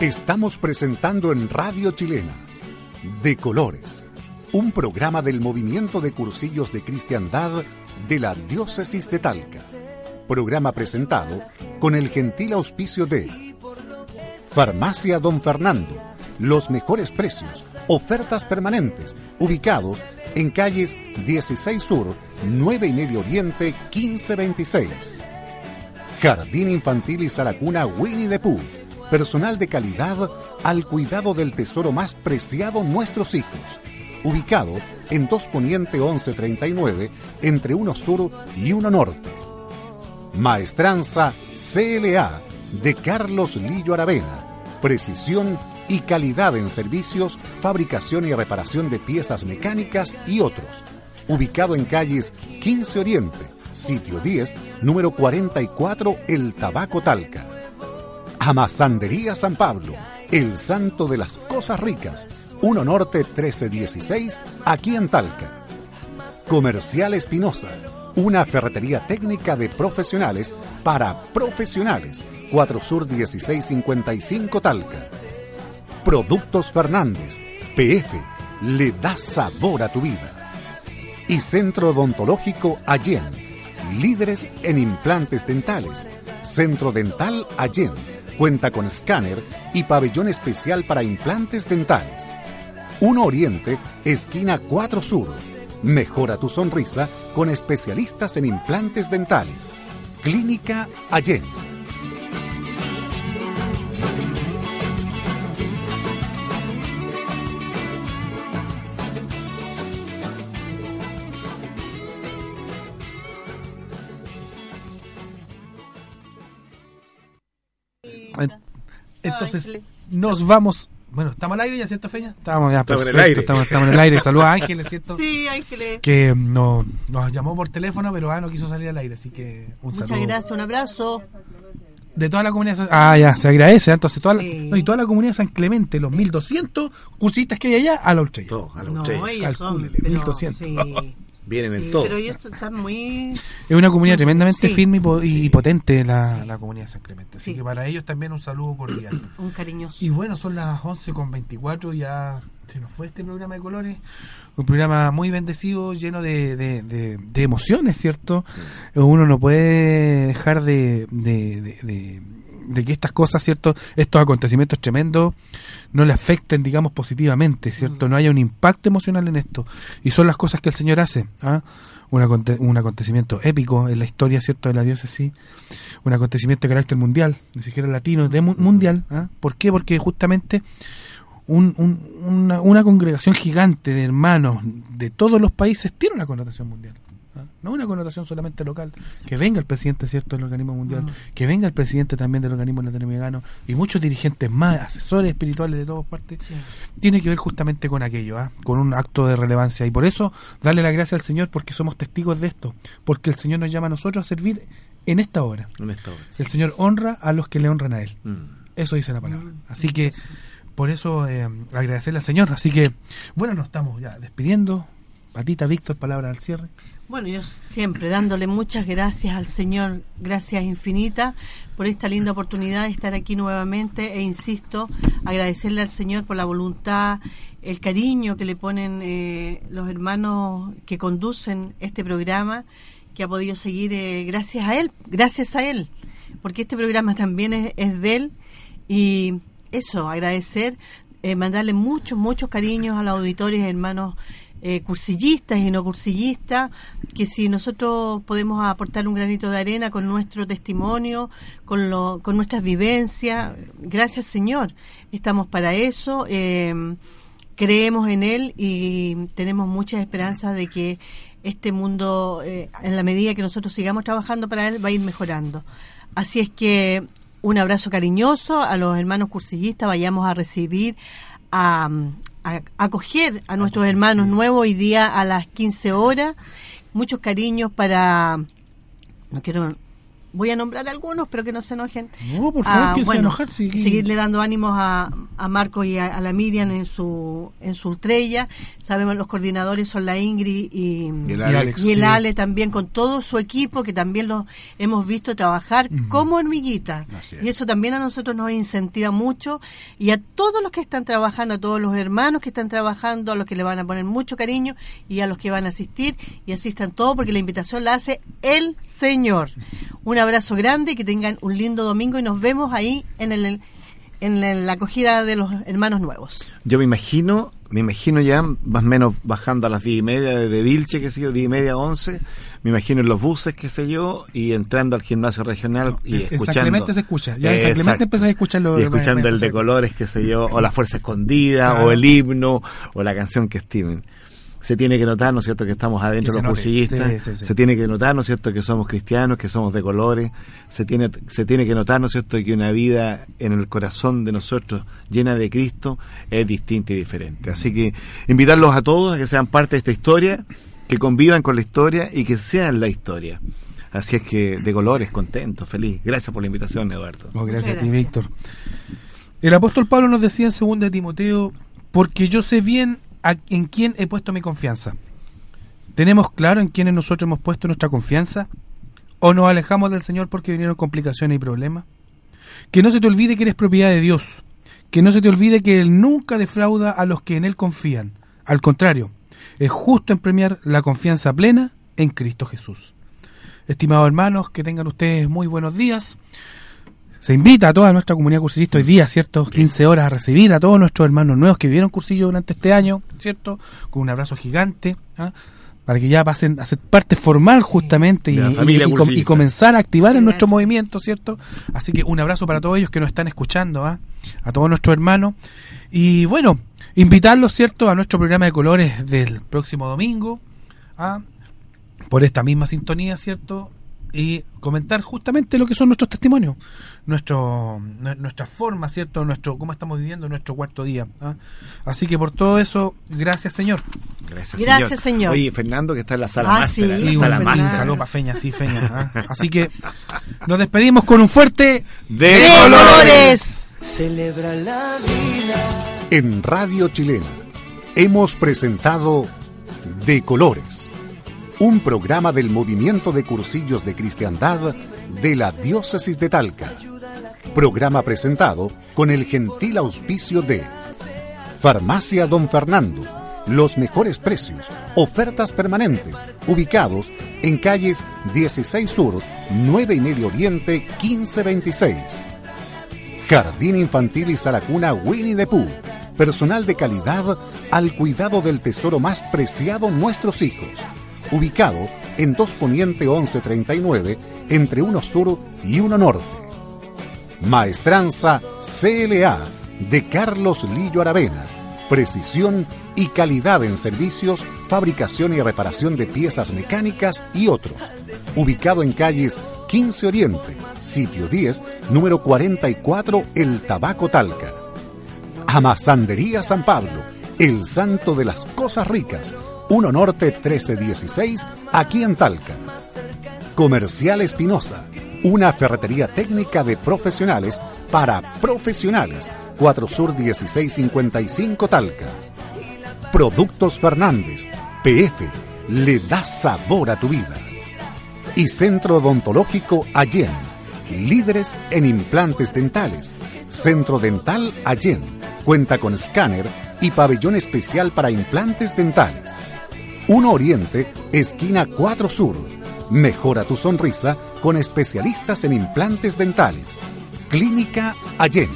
Estamos presentando en Radio Chilena De Colores, un programa del movimiento de cursillos de cristiandad de la diócesis de Talca. Programa presentado con el gentil auspicio de Farmacia Don Fernando, los mejores precios, ofertas permanentes, ubicados en calles 16 Sur, 9 y medio Oriente, 1526. Jardín Infantil y Salacuna Winnie the Pooh. Personal de calidad al cuidado del tesoro más preciado nuestros hijos. Ubicado en 2 Poniente 1139, entre 1 Sur y 1 Norte. Maestranza CLA de Carlos Lillo Aravena. Precisión y calidad en servicios, fabricación y reparación de piezas mecánicas y otros. Ubicado en calles 15 Oriente, sitio 10, número 44, El Tabaco Talca. Amasandería San Pablo, el santo de las cosas ricas, 1 Norte 1316, aquí en Talca. Comercial Espinosa, una ferretería técnica de profesionales para profesionales, 4 Sur 1655 Talca. Productos Fernández, PF, le da sabor a tu vida. Y Centro Odontológico Allen, líderes en implantes dentales. Centro Dental Allen, cuenta con escáner y pabellón especial para implantes dentales. 1 Oriente, esquina 4 Sur. Mejora tu sonrisa con especialistas en implantes dentales. Clínica Allen. Entonces, nos vamos. Bueno, ¿estamos al aire ya, cierto, Feña? Estamos ya, Estamos en el perfecto, aire. Estamos, estamos en el aire. Saludos a Ángeles, ¿cierto? Sí, Ángeles. Que no, nos llamó por teléfono, pero ah, no quiso salir al aire, así que un Muchas saludo. gracias, un abrazo. De toda la comunidad. Ah, ya, se agradece. ah, Entonces, toda, la- no, y toda la comunidad de San Clemente, los 1200 cursistas que hay allá, a la ultra. Todo, a la No, estrella. ellos son, Calcúlele, pero, 1200. sí, Vienen sí, en todo. pero ellos están muy... Es una comunidad tremendamente Sí. firme y, po- y potente la, la comunidad de San Clemente. Así Sí. que para ellos también un saludo cordial. (clears throat) Un cariñoso. Y bueno, son las 11 con 24, ya se nos fue este programa de colores. Un programa muy bendecido, lleno de, de, de- de emociones, ¿cierto? Uno no puede dejar de, de, que estas cosas, ¿cierto? Estos acontecimientos tremendos no le afecten, digamos, positivamente, ¿cierto? No haya un impacto emocional en esto. Y son las cosas que el Señor hace. ¿ah? Un, aconte- un acontecimiento épico en la historia, ¿cierto?, de la diócesis. Un acontecimiento de carácter mundial, ni siquiera latino, de mu- mundial. ¿ah? ¿Por qué? Porque justamente un- un- una, una congregación gigante de hermanos de todos los países tiene una connotación mundial. ¿Ah? No una connotación solamente local. Que venga el presidente cierto del organismo mundial, que venga el presidente también del organismo latinoamericano y muchos dirigentes más, asesores espirituales de todas partes, Sí. tiene que ver justamente con aquello, ¿ah? con un acto de relevancia. Y por eso, darle la gracia al Señor porque somos testigos de esto, porque el Señor nos llama a nosotros a servir en esta hora. En esta hora. El Señor honra a los que le honran a Él. Mm. Eso dice la palabra. Así que, por eso, eh, agradecerle al Señor. Así que, bueno, nos estamos ya despidiendo. Patita, Víctor, palabra al cierre. Bueno, yo siempre dándole muchas gracias al Señor, gracias infinitas por esta linda oportunidad de estar aquí nuevamente e insisto, agradecerle al Señor por la voluntad, el cariño que le ponen eh, los hermanos que conducen este programa, que ha podido seguir eh, gracias a Él, gracias a Él, porque este programa también es, de Él. Y eso, agradecer, eh, mandarle muchos, muchos cariños a los auditores, hermanos eh, cursillistas y no cursillistas, que si nosotros podemos aportar un granito de arena con nuestro testimonio, con, lo, con nuestras vivencias, gracias Señor, estamos para eso, eh, creemos en Él y tenemos muchas esperanzas de que este mundo, eh, en la medida que nosotros sigamos trabajando para Él, va a ir mejorando. Así es que un abrazo cariñoso a los hermanos cursillistas, vayamos a recibir, a, a acoger a nuestros hermanos nuevos hoy día a las 15 horas. Muchos cariños para, no quiero voy a nombrar algunos, pero que no se enojen. No, por favor, Ah, ¿quién se enojar? Sí, seguirle dando ánimos a, a Marco y a, a la Miriam en su en su ultrella. Sabemos los coordinadores son la Ingrid y, Y el Alex. y el sí. Ale también con todo su equipo que también los hemos visto trabajar como hormiguitas es. y eso también a nosotros nos incentiva mucho y a todos los que están trabajando a todos los hermanos que están trabajando a los que le van a poner mucho cariño y a los que van a asistir y asistan todos porque la invitación la hace el Señor un abrazo grande y que tengan un lindo domingo y nos vemos ahí en el en la la acogida de los hermanos nuevos Yo me imagino, me imagino ya más o menos bajando a las diez y media de, Vilche, qué sé yo, diez y media, once, me imagino en los buses, qué sé yo, y entrando al gimnasio regional y Es- escuchando. Clemente se escucha. Ya Exacto. empezás a escucharlo. Y escuchando el de colores, qué sé yo, o la fuerza escondida, Claro. o el himno, o la canción que estimen. Se tiene que notar, ¿no es cierto?, que estamos adentro Que los cursillistas. Sí, sí, sí. Se tiene que notar, ¿no es cierto?, que somos cristianos, que somos de colores. Se tiene, se tiene que notar, ¿no es cierto?, que una vida en el corazón de nosotros llena de Cristo es distinta y diferente. Así que invitarlos a todos a que sean parte de esta historia, que convivan con la historia y que sean la historia. Así es que de colores, contento, feliz. Gracias por la invitación, Eduardo. Oh, gracias a ti. Víctor. El apóstol Pablo nos decía en 2 de Timoteo, porque yo sé bien en quién he puesto mi confianza. ¿Tenemos claro en quiénes nosotros hemos puesto nuestra confianza? ¿O nos alejamos del Señor porque vinieron complicaciones y problemas? Que no se te olvide que eres propiedad de Dios. Que no se te olvide que Él nunca defrauda a los que en Él confían. Al contrario, es justo en premiar la confianza plena en Cristo Jesús. Estimados hermanos, que tengan ustedes muy buenos días. Se invita a toda nuestra comunidad cursillista hoy día, ¿cierto? 15 horas a recibir a todos nuestros hermanos nuevos que vivieron cursillo durante este año, ¿cierto? Con un abrazo gigante, ¿ah? para que ya pasen a ser parte formal justamente y, y- familia y com- y cursillista. comenzar a activar en nuestro movimiento, ¿cierto? Así que un abrazo para todos ellos que nos están escuchando, ¿ah? a todos nuestros hermanos. Y bueno, invitarlos, ¿cierto?, a nuestro programa de colores del próximo domingo, ¿ah? por esta misma sintonía, ¿cierto? Y comentar justamente lo que son nuestros testimonios, nuestro, nue- nuestra forma, ¿cierto? Nuestro, cómo estamos viviendo nuestro cuarto día. ¿ah? Así que por todo eso, gracias Señor. Gracias, Gracias, señor. Oye, Fernando, que está en la sala Ah, máster, sí, la sala máster. Feña, sí, Feña. ¿ah? Así que nos despedimos con un fuerte... De ¡De colores! Celebra la vida. En Radio Chilena hemos presentado De Colores, un programa del movimiento de cursillos de cristiandad de la diócesis de Talca. Programa presentado con el gentil auspicio de Farmacia Don Fernando. Los mejores precios, ofertas permanentes, ubicados en calles 16 Sur, 9 y medio Oriente, 1526. Jardín Infantil y Salacuna Winnie the Pooh. Personal de calidad al cuidado del tesoro más preciado nuestros hijos. Ubicado en 2 Poniente 1139, entre 1 Sur y 1 Norte. Maestranza CLA de Carlos Lillo Aravena. Precisión y calidad en servicios, fabricación y reparación de piezas mecánicas y otros. Ubicado en calles 15 Oriente, sitio 10, número 44, El Tabaco Talca. Amasandería San Pablo, el santo de las cosas ricas, 1 Norte 1316, aquí en Talca. Comercial Espinosa, una ferretería técnica de profesionales para profesionales, 4 Sur 1655 Talca. Productos Fernández, PF, le da sabor a tu vida. Y Centro Odontológico Allen, líderes en implantes dentales. Centro Dental Allen, cuenta con escáner y pabellón especial para implantes dentales. 1 Oriente, esquina 4 Sur. Mejora tu sonrisa con especialistas en implantes dentales. Clínica Allen.